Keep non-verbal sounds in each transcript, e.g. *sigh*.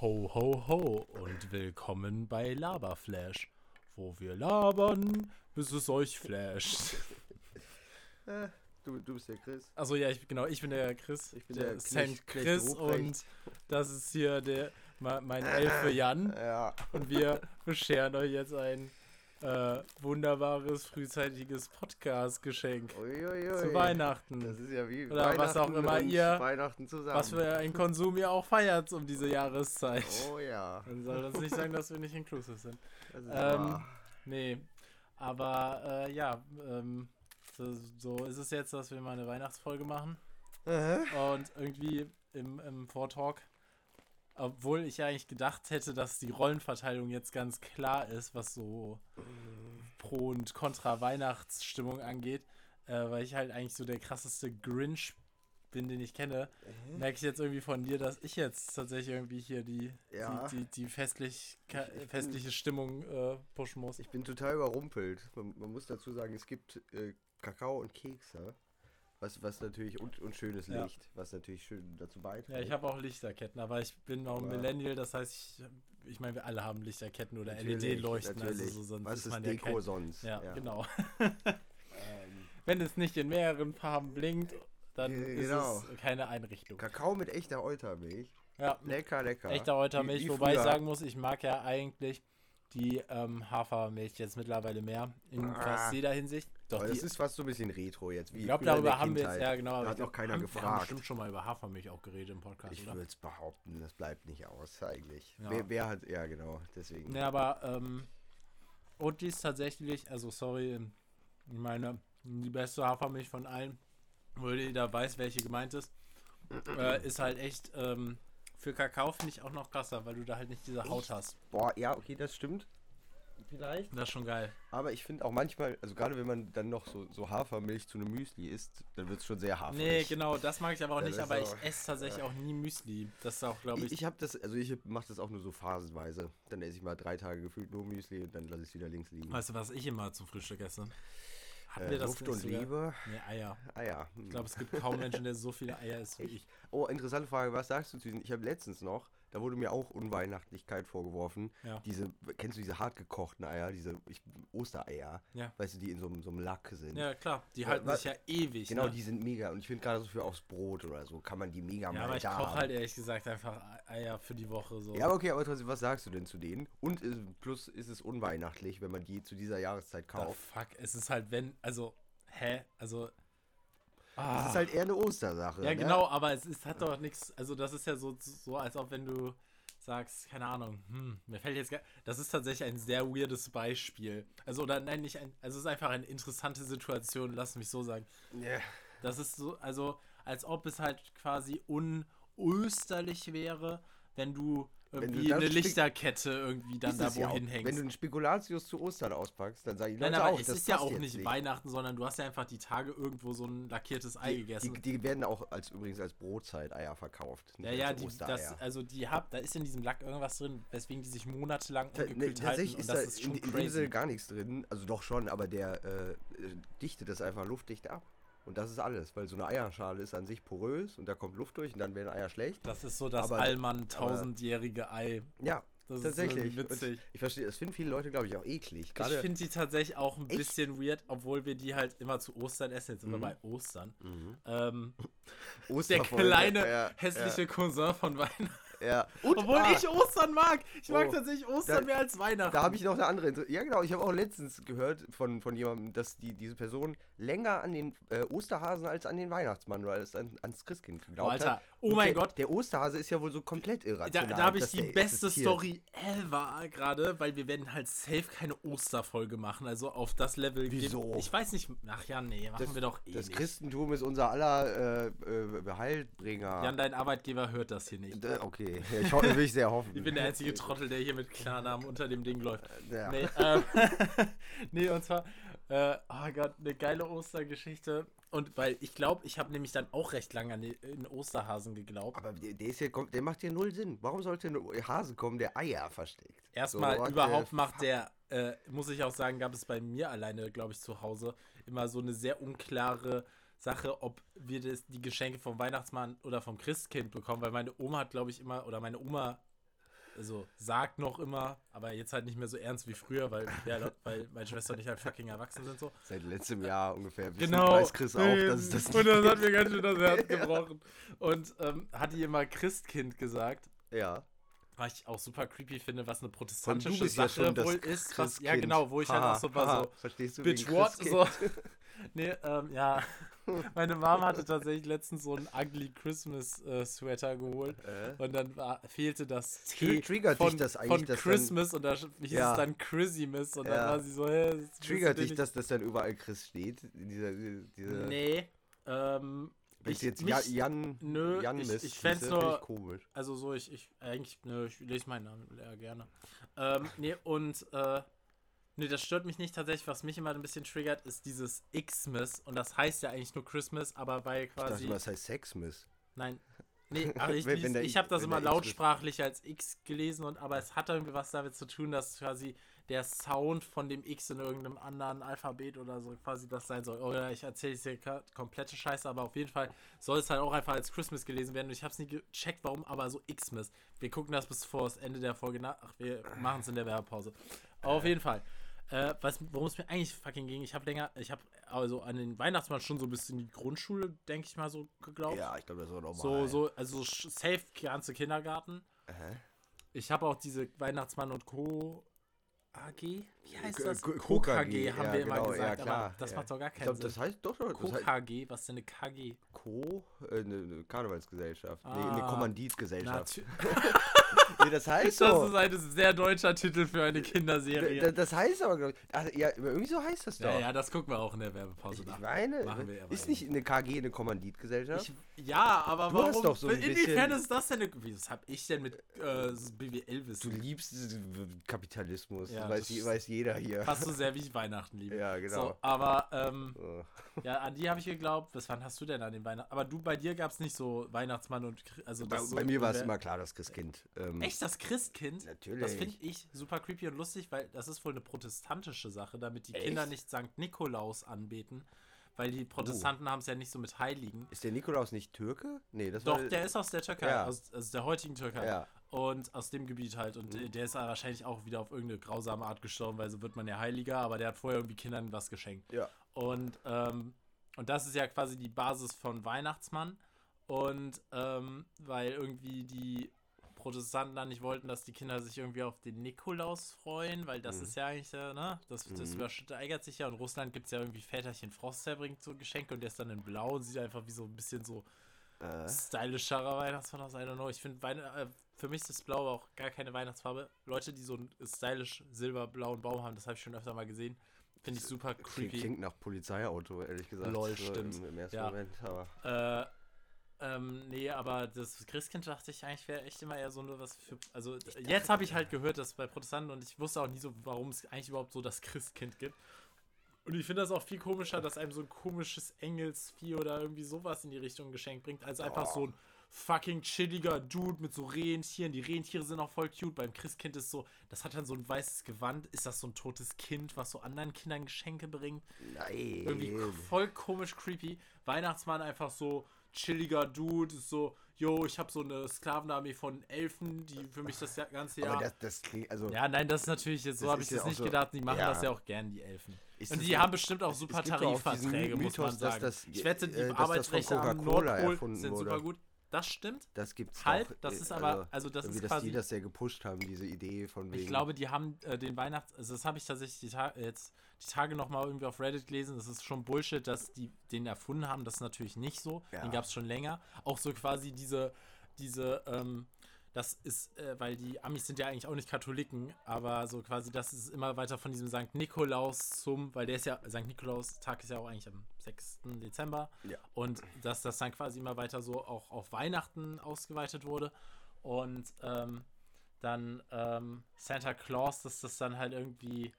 Ho, ho, ho und willkommen bei Laberflash, wo wir labern, bis es euch flasht. Äh, *laughs* du, du bist der Chris. Also ja, ich, genau, ich bin der Chris, Ich bin der, der St. Chris und das ist hier der ma- mein Elfe Jan Ja. und wir bescheren euch jetzt ein äh, wunderbares frühzeitiges Podcast-Geschenk zu Weihnachten. Das ist ja wie Oder was auch immer ihr- Weihnachten zusammen. Was für ein Konsum ihr auch feiert um diese Jahreszeit. Oh ja. Dann soll das nicht sagen, dass wir nicht inclusive sind. Das ist Ähm, wahr. Nee, aber äh, ja, ähm, so, so ist es jetzt, dass wir mal eine Weihnachtsfolge machen. Äh? Und irgendwie im, im Vortalk, obwohl ich eigentlich gedacht hätte, dass die Rollenverteilung jetzt ganz klar ist, was so Pro- und Contra-Weihnachtsstimmung angeht, äh, weil ich halt eigentlich so der krasseste Grinch bin, den ich kenne, merke ich jetzt irgendwie von dir, dass ich jetzt tatsächlich irgendwie hier die, Ja. die, die, die festlich, festliche Stimmung äh, pushen muss. Ich bin total überrumpelt. Man, man muss dazu sagen, es gibt äh, Kakao und Kekse. Was, was natürlich und, und schönes Ja. Licht, was natürlich schön dazu beiträgt. Ja, ich habe auch Lichterketten, aber ich bin auch ein Millennial, das heißt, ich, ich meine, wir alle haben Lichterketten oder LED-Leuchten, also so, sonst Was ist ist man ja Deko kein, sonst? Ja, genau. Ähm, *laughs* Wenn es nicht in mehreren Farben blinkt, dann Ge- ist genau. es keine Einrichtung. Kakao mit echter Eutermilch. Ja, Lecker, lecker. echter Eutermilch, wobei ich sagen muss, ich mag ja eigentlich die ähm, Hafermilch jetzt mittlerweile mehr, in Ah. fast jeder Hinsicht. Doch, Aber die, das ist fast so ein bisschen retro jetzt. Wie ich glaube, darüber haben wir jetzt, Kindheit. ja genau. Da hat noch keiner haben, Wir haben gefragt. bestimmt schon mal über Hafermilch auch geredet im Podcast, Ich würde es behaupten, das bleibt nicht aus, eigentlich. Ja. Wer, wer hat, ja genau, deswegen. Ne, aber, ähm, und die ist tatsächlich, also sorry, ich meine, die beste Hafermilch von allen, wo jeder weiß, welche gemeint ist, äh, ist halt echt, ähm, für Kakao finde ich auch noch krasser, weil du da halt nicht diese Haut Echt? hast. Boah, ja, okay, das stimmt. Vielleicht. Das ist schon geil. Aber ich finde auch manchmal, also gerade wenn man dann noch so, so Hafermilch zu einem Müsli isst, dann wird es schon sehr haferig. Nee, genau, das mag ich aber auch Ja, nicht, aber ist ich auch- esse tatsächlich auch nie Müsli. Das ist auch, glaube Ich, ich, ich habe das, also ich mache das auch nur so phasenweise. Dann esse ich mal drei Tage gefühlt nur Müsli und dann lasse ich es wieder links liegen. weißt du, was ich immer zum Frühstück esse? Hatten Äh, wir das Luft und sogar? Liebe. Nee, Eier. Ah ja. Ich glaube, es gibt kaum Menschen, der so viele *laughs* Eier isst wie ich. Oh, interessante Frage. Was sagst du zu diesen? Ich habe letztens noch, da wurde mir auch Unweihnachtlichkeit vorgeworfen. Ja. Diese, kennst du diese hartgekochten Eier, diese ich, Ostereier? Ja. Weißt du, die in so, einem- so einem Lack sind. Ja, klar, die halten was- sich ja ewig. Genau, ne? die sind mega. Und ich finde gerade so für aufs Brot oder so kann man die mega Ja, mal aber ich koche halt ehrlich gesagt einfach Eier für die Woche so. Ja, okay, aber trotzdem, was sagst du denn zu denen? Und äh, plus ist es unweihnachtlich, wenn man die zu dieser Jahreszeit Ah, kauft. fuck, es ist halt wenn, also, hä? Also. Das Ah, ist halt eher eine Ostersache. ja, ne? genau, aber es ist, hat doch nichts, also das ist ja so, so, als ob wenn du sagst, keine Ahnung, hm, mir fällt jetzt gar, das ist tatsächlich ein sehr weirdes Beispiel. Also, oder nein, nicht ein, also es ist einfach eine interessante Situation, lass mich so sagen. Ja. Das ist so, also als ob es halt quasi unösterlich wäre, wenn du irgendwie eine Lichterkette irgendwie dann Ist da es ja wohin hängst. Wenn du einen Spekulatius zu Ostern auspackst, dann sag ich Nein, Leute aber auch, es das ist ja auch nicht Weihnachten, sondern du hast ja einfach die Tage irgendwo so ein lackiertes Ei Die, gegessen. die, die werden auch als übrigens als Brotzeit-Eier verkauft. ja, ja, die, das, also die hab, da ist in diesem Lack irgendwas drin, weswegen die sich monatelang ne, ungekühlt halten tatsächlich und ist das da ist in, schon in crazy. gar nichts drin. Also doch schon, aber der äh, dichtet das einfach luftdicht ab. Und das ist alles, weil so eine Eierschale ist an sich porös und da kommt Luft durch und dann werden Eier schlecht. Das ist so das Aber- Allmann tausendjährige Ei. Ja, Das ist tatsächlich. so witzig. Ich verstehe, das finden viele Leute, glaube ich, auch eklig. Ich Gerade finde die tatsächlich auch ein Echt? bisschen weird, obwohl wir die halt immer zu Ostern essen. Jetzt sind Mhm. wir bei Ostern. Ähm, *laughs* der kleine Ja, hässliche Cousin von Weihnachten. Ja. Und, Obwohl ah, ich Ostern mag. Ich mag Oh. tatsächlich Ostern Da- mehr als Weihnachten. Da habe ich noch eine andere. Inter ja, genau. Ich habe auch letztens gehört von, von jemandem, dass die, diese Person länger an den äh, Osterhasen als an den Weihnachtsmann oder als an, ans Christkind geglaubt Oh, Alter. hat. Oh mein der, Gott. Der Osterhase ist ja wohl so komplett da irrational. da habe ich die beste existiert. Story ever gerade, weil wir werden halt safe keine Osterfolge machen. Also auf das Level. geht- Wieso? Ich weiß nicht. Ach ja, nee, machen Das, wir doch eh das nicht. Christentum ist unser aller äh, äh, Heilbringer. Jan, dein Arbeitgeber hört das hier nicht. Okay, ja, ich will ich sehr hoffen. Ich bin der einzige Trottel, der hier mit Klarnamen unter dem Ding läuft. Ja. Nee, ähm, *laughs* nee, und zwar, äh, oh Gott, eine geile Ostergeschichte. Und weil ich glaube, ich habe nämlich dann auch recht lange an den Osterhasen geglaubt. Aber der, der, ist ja, der macht ja null Sinn. Warum sollte ein Hase kommen, der Eier versteckt? Erstmal So, überhaupt the macht der, äh, muss ich auch sagen, gab es bei mir alleine, glaube ich, zu Hause immer so eine sehr unklare Sache, ob wir das, die Geschenke vom Weihnachtsmann oder vom Christkind bekommen, weil meine Oma hat, glaube ich, immer, oder meine Oma also sagt noch immer, aber jetzt halt nicht mehr so ernst wie früher, weil, ja, weil meine Schwester und ich halt fucking erwachsen sind so. Seit letztem Jahr ungefähr. Genau. Weiß Chris auch, dass es das und das hat mir ganz schön das Herz *laughs* gebrochen. Und ähm, hat die immer Christkind gesagt. Ja. Was ich auch super creepy finde, was eine protestantische ja Sache das wohl ist. Was, ja, genau, wo ich halt auch so war, so, Verstehst du? Bitch, what? So. *laughs* Nee, ähm, ja. *laughs* Meine Mom hatte tatsächlich letztens so einen ugly Christmas äh, Sweater geholt. Äh? Und dann war, fehlte das T triggert von, dich das eigentlich, von dass dann- Christmas und da hieß Ja. es dann Christmas und dann Ja. war sie so, hä, du Triggert dich, nicht- dass das dann überall Chris steht? Dieser, dieser Nee. Ähm, ich, jetzt mich, Ja- Jan, nö, Jan ich- ich fänd's hieße, nur- komisch. also so, ich, ich, eigentlich, nö, ich lese meinen Namen ja, gerne. Ähm, nee, und, äh, nee, das stört mich nicht tatsächlich. Was mich immer ein bisschen triggert, ist dieses Xmas. Und das heißt ja eigentlich nur Christmas, aber weil Ich dachte, quasi. das heißt Sexmiss. Nein. Nee, *laughs* aber ich, der- ich habe das immer lautsprachlich als X gelesen, und aber es hat irgendwie was damit zu tun, dass quasi der Sound von dem X in irgendeinem anderen Alphabet oder so quasi das sein soll. Oder ich erzähle jetzt hier ka- komplette Scheiße, aber auf jeden Fall soll es halt auch einfach als Christmas gelesen werden. Und ich habe es nie gecheckt, warum, aber so Xmas. Wir gucken das bis vor das Ende der Folge nach. Ach, wir machen es in der Werbepause. Auf jeden Fall. Äh, was, worum es mir eigentlich fucking ging, ich habe länger, ich habe also an den Weihnachtsmann schon so ein bisschen die Grundschule, denke ich mal, so geglaubt. Ja, ich glaube, das war normal. So, so, also safe ganze Kindergarten. Aha. Ich habe auch diese Weihnachtsmann und Co. AG? Wie heißt das? K- Co KG, haben ja, wir immer genau, gesagt, ja, klar, aber das ja. macht doch gar Ich keinen glaube, Sinn. das heißt doch, doch, Co das heißt KG, was ist denn eine KG? Co, äh, eine, eine Karnevalsgesellschaft. Nee, eine Ah. Kommanditgesellschaft. *laughs* Nee, das heißt Das so. ist ein sehr deutscher Titel für eine D- Kinderserie. Das heißt aber, glaube ich. Ach, ja, irgendwie so heißt das doch. Ja, ja, das gucken wir auch in der Werbepause Ich, nach. ich meine, Machen wir ist nicht eine KG eine Kommanditgesellschaft? Ich, ja, aber Du warum? hast doch so ein inwiefern bisschen- ist das denn? Eine, wie, was hab ich denn mit äh, BWL-Wissen? Du liebst Kapitalismus, Ja, das weiß, das je- weiß jeder hier. Fast so sehr wie ich Weihnachten liebe. Ja, genau. So, aber ähm, So. ja, an die habe ich geglaubt. Was wann hast du denn an den Weihnachten? Aber du, bei dir gab es nicht so Weihnachtsmann und also Bei, das so, bei mir war es immer klar, das Christkind. Ähm, Echt das Christkind? Natürlich. Das finde ich super creepy und lustig, weil das ist wohl eine protestantische Sache, damit die Echt? Kinder nicht St. Nikolaus anbeten. Weil Oh. die Protestanten haben es ja nicht so mit Heiligen. Ist der Nikolaus nicht Türke? Nee, das Doch, war. der ist aus der Türkei, Ja. aus, aus der heutigen Türkei. Ja. Und aus dem Gebiet halt. Und äh, der ist wahrscheinlich auch wieder auf irgendeine grausame Art gestorben, weil so wird man ja Heiliger, aber der hat vorher irgendwie Kindern was geschenkt. Ja. Und, ähm, und das ist ja quasi die Basis von Weihnachtsmann. Und ähm, weil irgendwie die Protestanten dann nicht wollten, dass die Kinder sich irgendwie auf den Nikolaus freuen, weil das Mhm. ist ja eigentlich, äh, ne, das, das Mhm. übersteigert sich ja. In Russland gibt es ja irgendwie Väterchen Frost, der bringt so Geschenke und der ist dann in Blau und sieht einfach wie so ein bisschen so Äh, stylischerer Weihnachtsmann aus, I don't know. Ich finde, äh, für mich ist das Blau auch gar keine Weihnachtsfarbe. Leute, die so einen stylisch silberblauen Baum haben, das habe ich schon öfter mal gesehen. Finde ich super creepy. klingt nach Polizeiauto, ehrlich gesagt. Lol, so stimmt. Im, im ersten Ja. Moment, aber. Äh, ähm, nee, aber das Christkind dachte ich eigentlich wäre echt immer eher so nur was für. Also jetzt habe ich halt gehört, dass bei Protestanten und ich wusste auch nie so, warum es eigentlich überhaupt so das Christkind gibt. Und ich finde das auch viel komischer, dass einem so ein komisches Engelsvieh oder irgendwie sowas in die Richtung geschenkt bringt, als einfach so ein fucking chilliger Dude mit so Rentieren. Die Rentiere sind auch voll cute. Beim Christkind ist so, das hat dann so ein weißes Gewand. Ist das so ein totes Kind, was so anderen Kindern Geschenke bringt? Nein. Irgendwie voll komisch creepy. Weihnachtsmann einfach so chilliger Dude, ist so, yo, ich habe so eine Sklavenarmee von Elfen, die für mich das ganze Jahr. Aber das, das klingt, also. ja, nein, das ist natürlich jetzt, so habe ich das nicht so- gedacht. Die machen ja. das ja auch gern, die Elfen. Ist Und die nicht- haben bestimmt auch super Tarifverträge, muss Mythos, man dass sagen. das- ich wette, die äh, Arbeitsrechte am Nordpol sind super gut. Das stimmt. Das gibt's Halb, doch, das äh, ist aber, also das irgendwie, ist dass quasi die das ja gepusht haben, diese Idee von wegen. Ich glaube, die haben äh, den Weihnachts... Also das habe ich tatsächlich die Ta jetzt die Tage nochmal irgendwie auf Reddit gelesen. Das ist schon Bullshit, dass die den erfunden haben. Das ist natürlich nicht so. Ja. Den gab es schon länger. Auch so quasi diese... diese ähm, das ist, äh, weil die Amis sind ja eigentlich auch nicht Katholiken, aber so quasi, das ist immer weiter von diesem St. Nikolaus zum, weil der ist ja, St. Nikolaus-Tag ist ja auch eigentlich am 6. Dezember. Ja. Und dass das dann quasi immer weiter so auch auf Weihnachten ausgeweitet wurde. Und ähm, dann ähm, Santa Claus, dass das dann halt irgendwie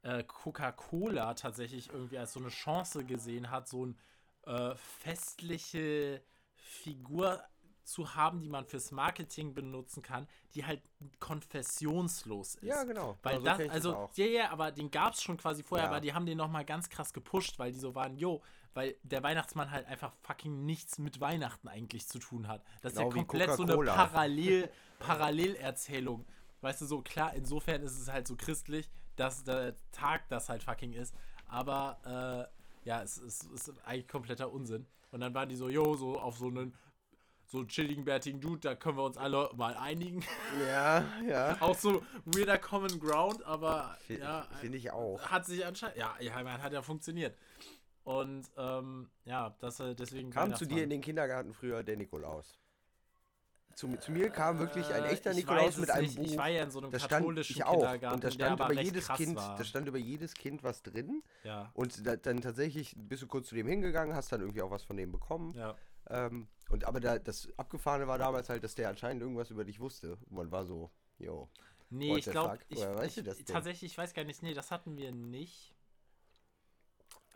äh, Coca-Cola tatsächlich irgendwie als so eine Chance gesehen hat, so eine äh, festliche Figur zu haben, die man fürs Marketing benutzen kann, die halt konfessionslos ist. Ja, genau. Weil Genau, so das, also, ja, ja, aber den gab es schon quasi vorher, Ja. aber die haben den nochmal ganz krass gepusht, weil die so waren, jo, weil der Weihnachtsmann halt einfach fucking nichts mit Weihnachten eigentlich zu tun hat. Das Genau ist ja komplett so eine. Parallel, *laughs* Parallelerzählung. Weißt du, so klar, insofern ist es halt so christlich, dass der Tag das halt fucking ist. Aber äh, ja, es, es ist eigentlich kompletter Unsinn. Und dann waren die so, jo, so auf so einen so einen chilligen, bärtigen Dude, da können wir uns alle mal einigen. Ja, ja. *laughs* auch so weirder Common Ground, aber Finde ja, find ich auch. hat sich anscheinend, ja, ja, man hat ja funktioniert. Und ähm, ja, das äh, deswegen Kam zu dir in den Kindergarten früher der Nikolaus? Zu, zu mir kam wirklich ein Äh, echter ich Nikolaus mit einem nicht. Buch. Ich war ja in so einem das stand ich auch. Und da stand über jedes Kind, war. da stand über jedes Kind was drin. ja, Und da, dann tatsächlich bist du kurz zu dem hingegangen, hast dann irgendwie auch was von dem bekommen. ja. Ähm, und aber da, das Abgefahrene war damals halt, dass der anscheinend irgendwas über dich wusste. Und man war so, yo. Nee, ich glaube, ich, weißt ich, du tatsächlich, ich weiß gar nicht, nee, das hatten wir nicht.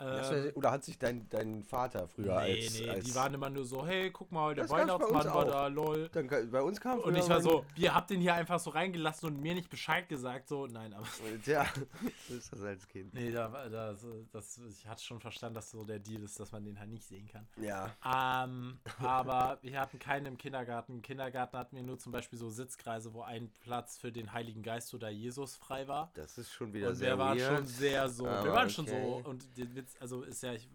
Ähm, Oder hat sich dein, dein Vater früher nee, als, nee, als. die waren immer nur so, hey, guck mal, der Weihnachtsmann war da, lol. dann, bei uns kam Und ich war so, ihr habt den hier einfach so reingelassen und mir nicht Bescheid gesagt, so, nein, aber *laughs* Tja, so ist das als Kind. nee, da, war- das, ich hatte schon verstanden, dass so der Deal ist, dass man den halt nicht sehen kann. Ja. Ähm, aber wir hatten keinen im Kindergarten. Im Kindergarten hatten wir nur zum Beispiel so Sitzkreise, wo ein Platz für den Heiligen Geist oder Jesus frei war. Das ist schon wieder Und sehr wir waren weird. schon sehr so. wir waren schon so. okay. Und der Witz, also ist ja, ich,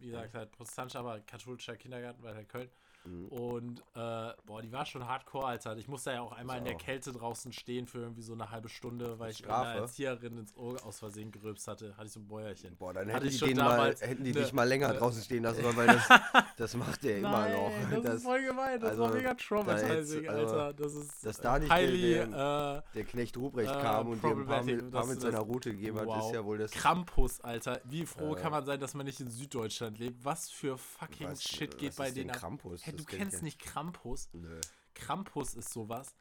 wie gesagt, halt protestantisch, aber katholischer Kindergarten bei Köln. Mhm. Und äh, boah, die war schon hardcore, Alter. Ich musste ja auch einmal in der. Kälte draußen stehen für irgendwie so eine halbe Stunde, weil ich einer Erzieherin ins Ohr aus Versehen gerülpst hatte. Hatte ich so ein Bäuerchen. Boah, dann hätten die, den mal, hätten die ne- dich mal länger ne- draußen stehen lassen weil *laughs* das, das macht der immer noch. Das, ist voll gemein, das also, war mega traumatizing, also, Alter. Das ist dass da nicht highly, der- äh, der Knecht Ruprecht Äh, kam und dir ein paar paar mit seiner das- Route gegeben hat, wow. ist ja wohl das. Krampus, Alter. Wie froh Äh, kann man sein, dass man nicht in Süddeutschland lebt? Was für fucking Shit geht bei denen ab? Krampus? Du kenn ich kennst ja. nicht Krampus? Nö. Krampus ist sowas.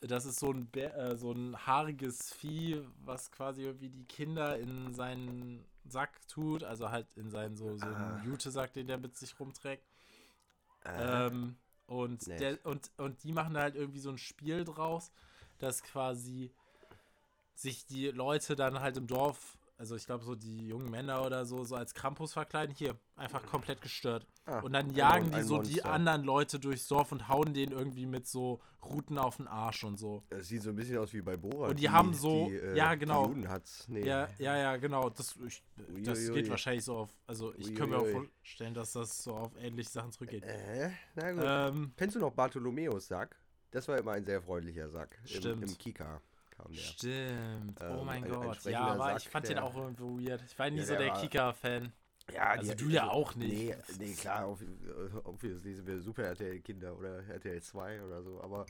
Das ist so ein, Bär, äh, so ein haariges Vieh, was quasi irgendwie die Kinder in seinen Sack tut. Also halt in seinen so, so Ah. einen Jutesack, den der mit sich rumträgt. Äh, Ähm, und, Nett. der, und, und die machen da halt irgendwie so ein Spiel draus, dass quasi sich die Leute dann halt im Dorf, also ich glaube so die jungen Männer oder so, so als Krampus verkleiden. Hier, einfach komplett gestört. ah, Und dann jagen die ein so die Monster. anderen Leute durchs Dorf und hauen denen irgendwie mit so Ruten auf den Arsch und so. Das sieht so ein bisschen aus wie bei Borat. Und die haben so- die, äh, ja, genau. Die. Nee. Ja, ja, ja, genau. Das, ich, das Uiuiui. geht wahrscheinlich so auf, also ich kann mir auch vorstellen, dass das so auf ähnliche Sachen zurückgeht. Äh, na gut. Ähm, Kennst du noch Bartholomäus Sack? Das war immer ein sehr freundlicher Sack. Im, Stimmt. Im Kika kam der. Stimmt. oh Ähm, mein ein Gott. Ja, aber ich Sack, fand den der- auch irgendwo weird. Ich war nie Ja, so der der Kika-Fan. Ja, Also du ja auch nicht. Nee, nee klar, obviously sind wir Super RTL-Kinder oder RTL 2 oder so, aber.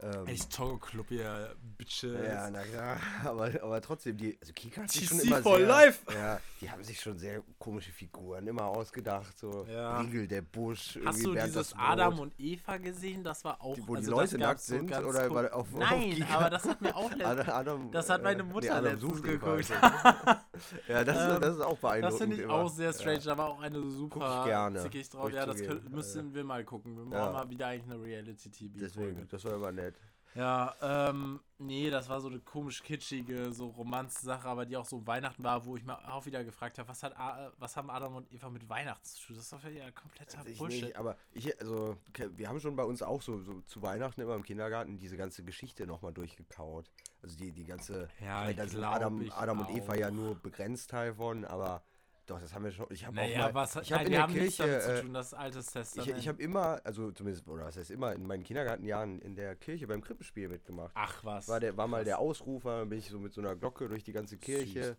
Ähm, Echt Togo Club hier, Bitches. ja, na klar, *laughs* aber, aber trotzdem, die, also Kika hat sich schon immer for sehr, life. Ja, die haben sich schon sehr komische Figuren immer ausgedacht, so Ja. Riegel der Busch, Hast du dieses. Adam und Eva gesehen? Das war auch. Die- wo die also Leute das nackt so sind, oder war auf- auf Nein, Kika? aber das hat mir auch *laughs* letztens. Adam, Das hat meine äh, Mutter Adam letztens geguckt. *laughs* ja, das, Ähm, ist, das ist auch beeindruckend. Das finde ich immer. auch sehr strange. Ja. Da war auch eine super ich gerne, zickig drauf. Ja, das könnt, müssen wir mal gucken. Wir machen mal wieder eigentlich eine Reality-TV-Folge. Deswegen, das war immer nett. Ja, ähm, nee, das war so eine komisch kitschige, so Romanz-Sache, aber die auch so Weihnachten war, wo ich mir auch wieder gefragt habe, was, hat A- was haben Adam und Eva mit Weihnachten zu tun? Das ist doch ja kompletter Also Bullshit. nicht, aber ich, also, wir haben schon bei uns auch so, so zu Weihnachten immer im Kindergarten diese ganze Geschichte nochmal durchgekaut. Also die, die ganze, Ja, da sind Adam, Adam und Eva auch. ja nur begrenzt Teil von, aber doch, das haben wir schon. Ich habe naja, auch mal, was, ich habe nein, in der haben nichts Kirche, damit zu äh, tun, das altes ich, Testament. ich habe immer, also zumindest, oder was heißt immer, in meinen Kindergartenjahren in der Kirche beim Krippenspiel mitgemacht. Ach was. war, der, war mal der Ausrufer, bin ich so mit so einer Glocke durch die ganze Kirche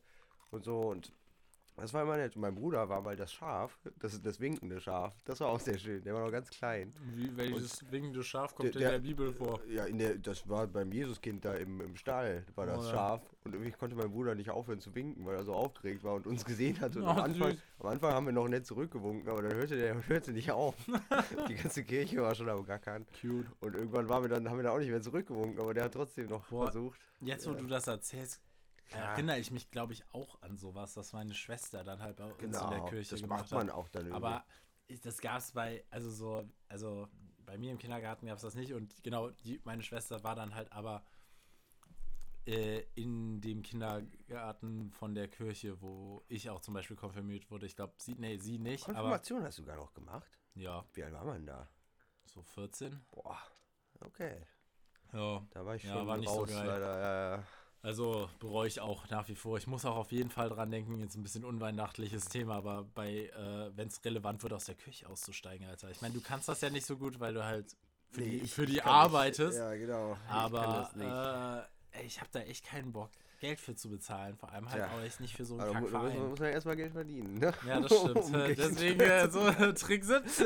und so und das war immer nett. Und mein Bruder war mal das Schaf, das, das winkende Schaf. Das war auch sehr schön. Der war noch ganz klein. Wie, welches winkende Schaf kommt Der- in der der- Bibel vor? Ja, in der, das war beim Jesuskind da im, im Stall, war das Oh ja. Schaf. Und irgendwie konnte mein Bruder nicht aufhören zu winken, weil er so aufgeregt war und uns gesehen hat. Und *laughs* Oh, am, Anfang, am Anfang haben wir noch nett zurückgewunken, aber dann hörte der hörte nicht auf. *laughs* die ganze Kirche war schon am Gackern. Cute. Und irgendwann waren wir dann, haben wir dann auch nicht mehr zurückgewunken, aber der hat trotzdem noch Boah. versucht. Jetzt, wo Ja. du das erzählst, Ja. erinnere ich mich, glaube ich, auch an sowas, dass meine Schwester dann halt bei uns in der Genau, Kirche das gemacht macht man hat. auch dann irgendwie. Aber ich, das gab es bei, also so, also bei mir im Kindergarten gab es das nicht und genau, die, meine Schwester war dann halt aber äh, in dem Kindergarten von der Kirche, wo ich auch zum Beispiel konfirmiert wurde. Ich glaube, sie, nee, sie nicht, aber Konfirmation hast du gar noch gemacht? ja, Wie alt war man da? so 14. Boah, okay. Ja, Da war ich Ja, schon war nicht so raus, geil. leider. Ja, ja. Also bereue ich auch nach wie vor. Ich muss auch auf jeden Fall dran denken, jetzt ein bisschen unweihnachtliches Thema, aber bei, äh, wenn es relevant wird, aus der Kirche auszusteigen, Alter. Ich meine, du kannst das ja nicht so gut, weil du halt für Nee, die, ich- für ich die kann nicht- arbeitest. Ja, genau. Ich Aber das nicht. äh, ich habe da echt keinen Bock, Geld für zu bezahlen. Vor allem halt Tja. auch echt nicht für so einen mu- da muss, man- Kackverein. muss man erstmal Geld verdienen. Ne? Ja, das *laughs* stimmt. Um Deswegen äh, so Trick 17.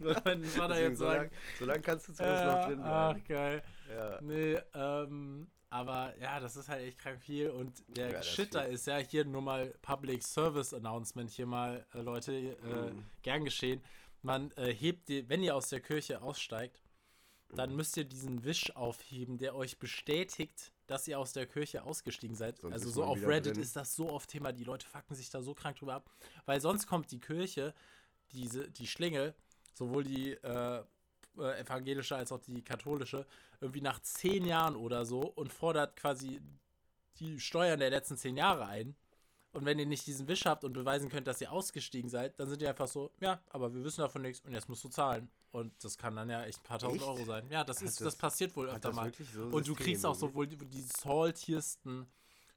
Würde mein Vater jetzt so sagen. lang, so lang kannst du zumindest noch Ja, drin ach, bleiben. geil. Ja. Nee, ähm, aber ja, das ist halt echt krank viel. Und der Ja, Shit da ist ja hier nur mal Public Service Announcement hier mal, äh, Leute, äh, Mhm. gern geschehen. Man äh, hebt, die, wenn ihr aus der Kirche aussteigt, Mhm. dann müsst ihr diesen Wisch aufheben, der euch bestätigt, dass ihr aus der Kirche ausgestiegen seid. Sonst also so auf Reddit drin. ist das so oft Thema, die Leute fucken sich da so krank drüber ab. Weil sonst kommt die Kirche, diese, die Schlinge, sowohl die äh, äh, evangelische als auch die katholische, irgendwie nach zehn Jahren oder so und fordert quasi die Steuern der letzten zehn Jahre ein. Und wenn ihr nicht diesen Wisch habt und beweisen könnt, dass ihr ausgestiegen seid, dann sind die einfach so, ja, aber wir wissen davon nichts und jetzt musst du zahlen. Und das kann dann ja echt ein paar tausend Echt? Euro sein. Ja, das Hat ist, das- das, passiert wohl öfter mal. so Und du kriegst auch System so wohl die, die saltiesten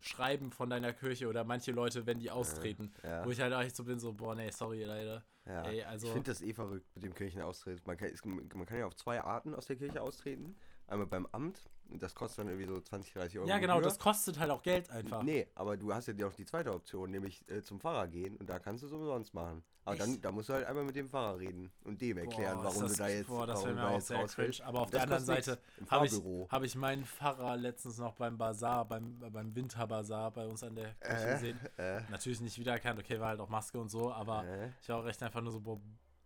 Schreiben von deiner Kirche oder manche Leute, wenn die austreten. ja. Wo ich halt echt so bin, so, boah, nee, sorry, leider. Ja. Ey, also- ich finde das eh verrückt mit dem Kirchenaustritt. Man kann, man kann ja auf zwei Arten aus der Kirche austreten. Einmal beim Amt, das kostet dann irgendwie so 20, 30 Euro. Ja, genau, Gebühr. das kostet halt auch Geld einfach. Nee, aber du hast ja auch die zweite Option, nämlich äh, zum Pfarrer gehen und da kannst du es umsonst machen. Aber dann Echt? da musst du halt einmal mit dem Pfarrer reden und dem erklären, Boah, warum ist du da jetzt Boah, das wäre mir da auch sehr cringe. Aber auf Das der anderen Seite habe ich, hab ich meinen Pfarrer letztens noch beim Bazar, beim, beim Winterbazar bei uns an der Kirche Äh, gesehen. äh, Natürlich nicht wiedererkannt, okay, war halt auch Maske und so, aber äh, ich war auch recht einfach nur so, boah,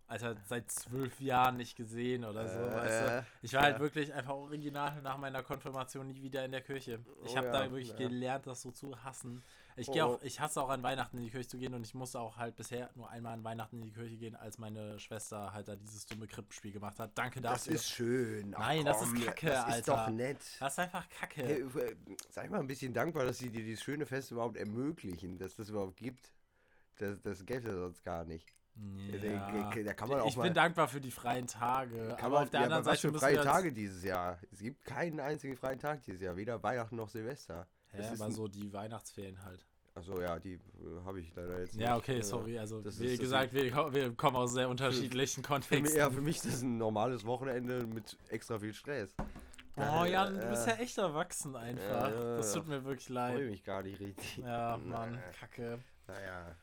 Alter, seit zwölf Jahren nicht gesehen oder so, Äh, weißt du. äh, Ich war halt ja. wirklich einfach original nach meiner Konfirmation nie wieder in der Kirche. Ich Oh habe ja, da wirklich ja. gelernt, das so zu hassen. Ich Oh, gehe oh. auch, ich hasse auch an Weihnachten in die Kirche zu gehen und ich musste auch halt bisher nur einmal an Weihnachten in die Kirche gehen, als meine Schwester halt da dieses dumme Krippenspiel gemacht hat. Danke das dafür. ist schön. Ach, Nein, das ist Kacke, Das ist doch Alter. nett. das ist einfach Kacke. Hey, äh, sei mal ein bisschen dankbar, dass sie dir dieses schöne Fest überhaupt ermöglichen, dass das überhaupt gibt. Das, das gäbe es ja sonst gar nicht. Ja. Da, kann man auch ich mal. bin dankbar für die freien Tage. kann aber man, auf der ja, anderen aber was Seite für freie Tage dieses Jahr. Es gibt keinen einzigen freien Tag dieses Jahr, weder Weihnachten noch Silvester. Hä, Das ist aber so die Weihnachtsferien halt. Achso, ja, die äh, habe ich leider jetzt Ja, nicht. okay, Äh, sorry. Also, das wie ist- gesagt, wir, wir kommen aus sehr unterschiedlichen *laughs* Für mich, Kontexten. ja, für mich ist das ein normales Wochenende mit extra viel Stress. Oh Äh, Jan, du bist äh, ja echt erwachsen einfach. ja, das ja. tut mir wirklich freue leid. mich gar nicht richtig. Ja, Mann, kacke. Naja.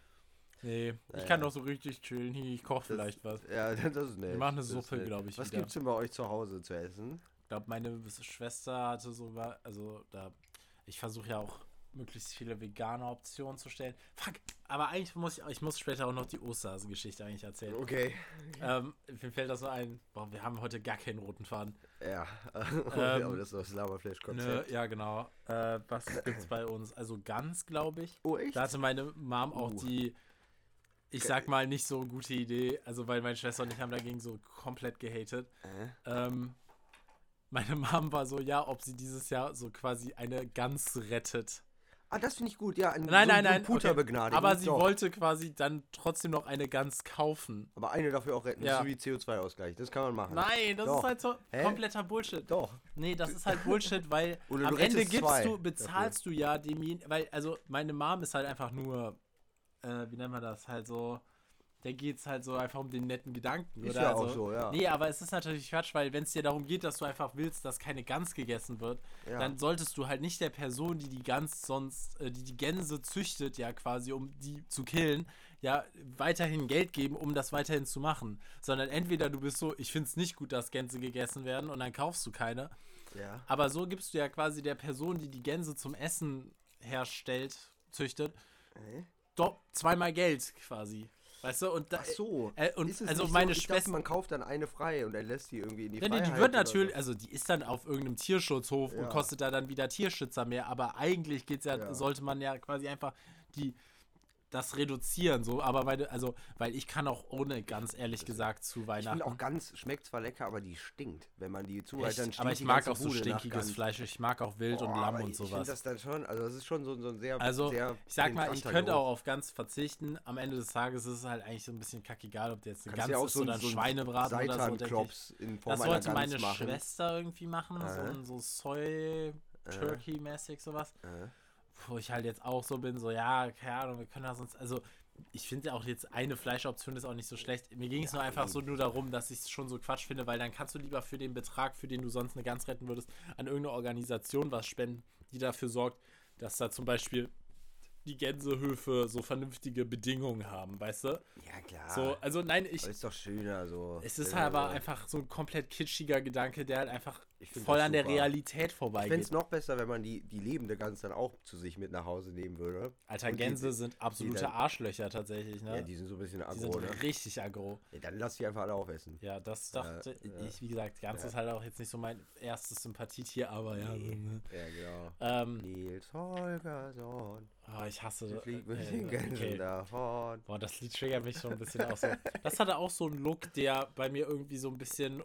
Nee, ich Naja. kann doch so richtig chillen. Hier, Ich koche vielleicht was. Ja, *laughs* das ist nett. Wir machen eine Suppe, nett. glaub ich, Was wieder. gibt's denn bei euch zu Hause zu essen? Ich glaube, meine Schwester hatte sogar, also da, ich versuche ja auch möglichst viele vegane Optionen zu stellen. Fuck, aber eigentlich muss ich, ich muss später auch noch die Osterhasen-Geschichte eigentlich erzählen. Okay. Ähm, mir fällt das so ein, boah, wir haben heute gar keinen roten Faden. Ja. *laughs* Ähm, aber das ist das Ne, Laberflash-Konzept. ja, genau. Äh, was gibt's bei uns? Also ganz, glaube ich. Oh, echt? Da hatte meine Mom auch Uh. die, ich sag mal, nicht so gute Idee. Also, weil meine Schwester und ich haben dagegen so komplett gehatet. Äh? Ähm, meine Mom war so, ja, ob sie dieses Jahr so quasi eine Gans rettet. Ah, das finde ich gut. Ja, ein, Nein, so, nein, nein. Puter okay. begnadigen. Aber sie Doch. wollte quasi dann trotzdem noch eine Gans kaufen. Aber eine dafür auch retten. Ja. So wie CO2-Ausgleich. Das kann man machen. Nein, das Doch. ist halt so Hä? kompletter Bullshit. Doch. Nee, das ist halt Bullshit, weil am Ende gibst du, bezahlst du ja dem, weil, also meine Mom ist halt einfach nur, äh, wie nennt man das, halt so, der geht's halt so einfach um den netten Gedanken, Ist oder? ja also, auch so, ja. Nee, aber es ist natürlich Quatsch, weil wenn es dir darum geht, dass du einfach willst, dass keine Gans gegessen wird, Ja. dann solltest du halt nicht der Person, die die Gans sonst, äh, die die Gänse züchtet, ja quasi, um die zu killen, ja, weiterhin Geld geben, um das weiterhin zu machen. Sondern entweder du bist so, ich find's nicht gut, dass Gänse gegessen werden und dann kaufst du keine. ja. Aber so gibst du ja quasi der Person, die die Gänse zum Essen herstellt, züchtet, Äh? Doch zweimal Geld quasi. Weißt du? Und da, Ach so. Äh, und also meine so, ich dachte, Schwester. man kauft dann eine frei und er lässt die irgendwie in die Freiheit. die wird natürlich, so. also die ist dann auf irgendeinem Tierschutzhof und Ja. kostet da dann wieder Tierschützer mehr, aber eigentlich geht's ja, Ja. sollte man ja quasi einfach die das reduzieren, so, aber weil, also, weil ich kann auch ohne, ganz ehrlich gesagt, zu Ich Weihnachten. finde auch Gans schmeckt zwar lecker, aber die stinkt. Wenn man die Echt? dann aber stinkt ich die mag auch so Bude stinkiges. Fleisch. Ich mag auch Wild und Boah, Lamm aber und Ich finde sowas. das dann schon, also das ist schon so, so ein sehr, Also, sehr ich sag mal, ich könnte auch auf Gans verzichten. Am Ende des Tages ist es halt eigentlich so ein bisschen kackegal, ob der jetzt eine Kannst Gans ja ist so, oder ein- so ein Schweinebraten oder so, denke ich. In Form Das wollte meine machen. Schwester irgendwie machen, so Äh. ein so Soy Turkey-mäßig sowas. Äh. Wo ich halt jetzt auch so bin, so ja, keine Ahnung, wir können da sonst, also ich finde auch jetzt eine Fleischoption ist auch nicht so schlecht. Mir ging es nur einfach so nur darum, dass ich es schon so Quatsch finde, weil dann kannst du lieber für den Betrag, für den du sonst eine Gans retten würdest, an irgendeine Organisation was spenden, die dafür sorgt, dass da zum Beispiel die Gänsehöfe so vernünftige Bedingungen haben, weißt du? Ja, klar. So, also nein, ich, Aber ist doch schöner so. es ist halt aber einfach so ein komplett kitschiger Gedanke, der halt einfach find voll das an der super. Realität Ich fände vorbeigeht. es noch besser, wenn man die, die lebende Gans dann auch zu sich mit nach Hause nehmen würde. Alter, Und die- Gänse sind absolute dann- Arschlöcher tatsächlich, ne? Ja, die sind so ein bisschen die aggro, sind ne? richtig aggro. Ja, dann lass die einfach alle aufessen. Ja, das dachte ja. ich, wie gesagt, ganz Ja. ist halt auch jetzt nicht so mein erstes Sympathietier, aber ja. Nee. Ne? Ja, genau. ähm, Nils Holgersson, oh, ich hasse mit äh, den Gänsen okay. Boah, das Lied triggert mich schon ein bisschen auch so. Das hatte auch so einen Look, der bei mir irgendwie so ein bisschen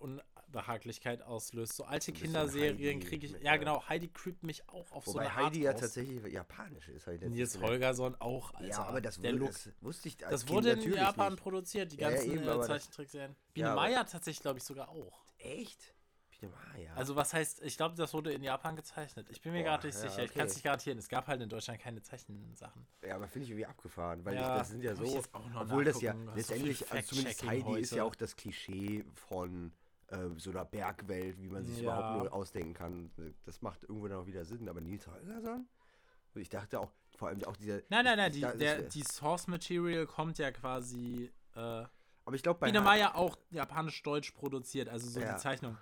Unbehaglichkeit auslöst. So alte Kinderserien kriege ich. mit, Ja, ja. genau, Heidi creept mich auch auf so Wobei eine Heidi ja Art aus. tatsächlich japanisch ist. ich letztens Nils. Holgersson auch, Alter. Ja, aber das, wurde, das wusste ich als Das Kind wurde in Japan nicht. produziert, die Ja, ganzen eben, äh, Zeichentrickserien. Biene Ja, Meier tatsächlich, glaube ich, sogar auch. Echt? Bitte mal, ja. Also was heißt, ich glaube, das wurde in Japan gezeichnet. Ich bin mir gerade nicht ja, sicher. Ich okay. kann es nicht garantieren. Es gab halt in Deutschland keine Zeichensachen. ja, aber finde ich irgendwie abgefahren, weil Ja, ich, das sind ja ich so, obwohl das ja hast so letztendlich, also zumindest Heidi ist ja heute. auch das Klischee von äh, so einer Bergwelt, wie man sich Ja. überhaupt nur ausdenken kann. Das macht irgendwo dann auch wieder Sinn, aber Nils Holgersson? Ich dachte auch, vor allem auch dieser... Nein, nein, nein, die, dachte, der, die Source Material kommt ja quasi. Äh, aber ich glaube bei Biene Meier auch japanisch-deutsch produziert, also so Ja. die Zeichnung.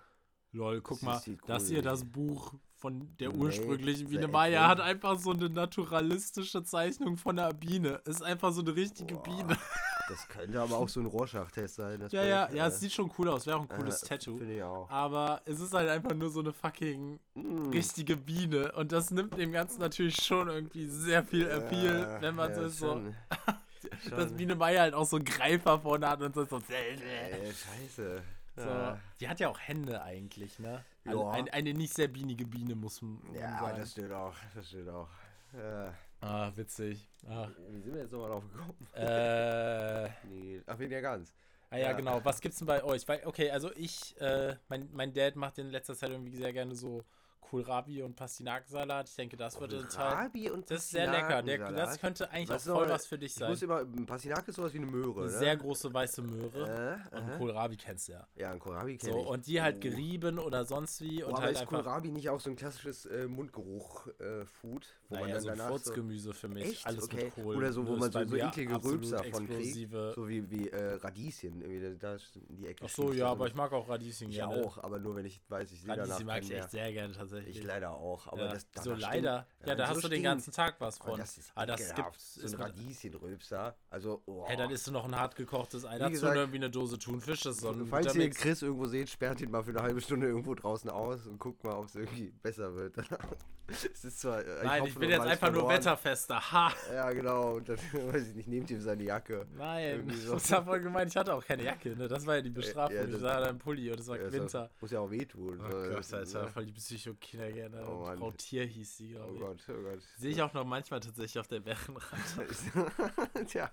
Lol, guck Das mal, cool hier, aus. das Buch von der ursprünglichen Biene cool. hat einfach so eine naturalistische Zeichnung von einer Biene. Ist einfach so eine richtige Boah, Biene. *laughs* Das könnte aber auch so ein Rorschach-Test sein. Ja, ja, Bild, ja, äh, es sieht schon cool aus, wäre auch ein cooles äh, Tattoo. Finde ich auch. Aber es ist halt einfach nur so eine fucking Mm. richtige Biene. Und das nimmt dem Ganzen natürlich schon irgendwie sehr viel Appeal, Ja, wenn man ja, so. So, schon. *laughs* dass schon. Biene Meier halt auch so einen Greifer vorne hat und so. so, Äh, scheiße. so. Ja, Die hat ja auch Hände eigentlich, ne? Also Ja. Ein, eine nicht sehr bienige Biene muss man ja sagen. das stimmt auch. Das stimmt auch. Ja. Ah, witzig. Ah, Wie sind wir jetzt nochmal drauf gekommen? äh, *laughs* Nee. Ach, wegen der Gans. ah ja, Ja. genau. Was gibt's denn bei euch? Weil, okay, also ich, äh, mein, mein Dad macht in letzter Zeit irgendwie sehr gerne so Kohlrabi und Pastinakensalat. Ich denke, das würde total. Rabi und Das ist sehr lecker. Der, das könnte eigentlich Was auch voll soll- was für dich Ich sein. muss immer, Pastinak ist sowas wie eine Möhre, Eine ne? sehr große weiße Möhre. äh, Und. Kohlrabi kennst du ja. Ja, ein Kohlrabi kenne So, ich. und die halt Oh. gerieben oder sonst wie. Oh, Und aber halt ist einfach. Kohlrabi nicht auch so ein klassisches äh, Mundgeruch-Food? wo man Naja, dann so ein danach so, Furzgemüse für mich. Echt? Alles Okay. mit Kohl. Oder so, wo man so- so eklige Rülpser von kriegt. so wie, wie äh, Radieschen. Irgendwie, da die Ecke Ach so, ja, aber ich mag auch Radieschen Ich gerne. auch, aber nur wenn ich weiß, ich sehe danach Radieschen mag ich echt sehr gerne tatsächlich. Ich leider auch, aber ja. das so danach leider. stinkt. Ja, da so hast du den stinkt. ganzen Tag was Aber von. das ist Aber das ekelhaft. gibt's. so ist ein Radieschenrülpser. Also, oh. Hey, dann isst du noch ein hart gekochtes Ei Wie dazu gesagt, und irgendwie eine Dose Thunfisch. Das ist so ein Falls ihr. Chris irgendwo seht, sperrt ihn mal für eine halbe Stunde irgendwo draußen aus und guckt mal, ob es irgendwie besser wird. *laughs* es ist zwar, äh, Nein, hoffe ich bin jetzt einfach nur verloren. wetterfester. Ha! Ja, genau. Und dann, *laughs* weiß ich nicht, nehmt ihm seine Jacke. Nein, so. das war voll gemein. Ich hatte auch keine Jacke. Ne? Das war ja die Bestrafung. ja, ich das- sah da im Pulli und es war Ja, ist Winter. Muss ja auch wehtun. Oh Gott, das- Alter, ne? voll die Psychokinder gerne. Oh Mann. Frau Tier hieß sie, Oh glaube ich. Gott, oh Gott. Sehe ich auch noch manchmal tatsächlich auf der Bärenrand. *laughs* *laughs* Tja,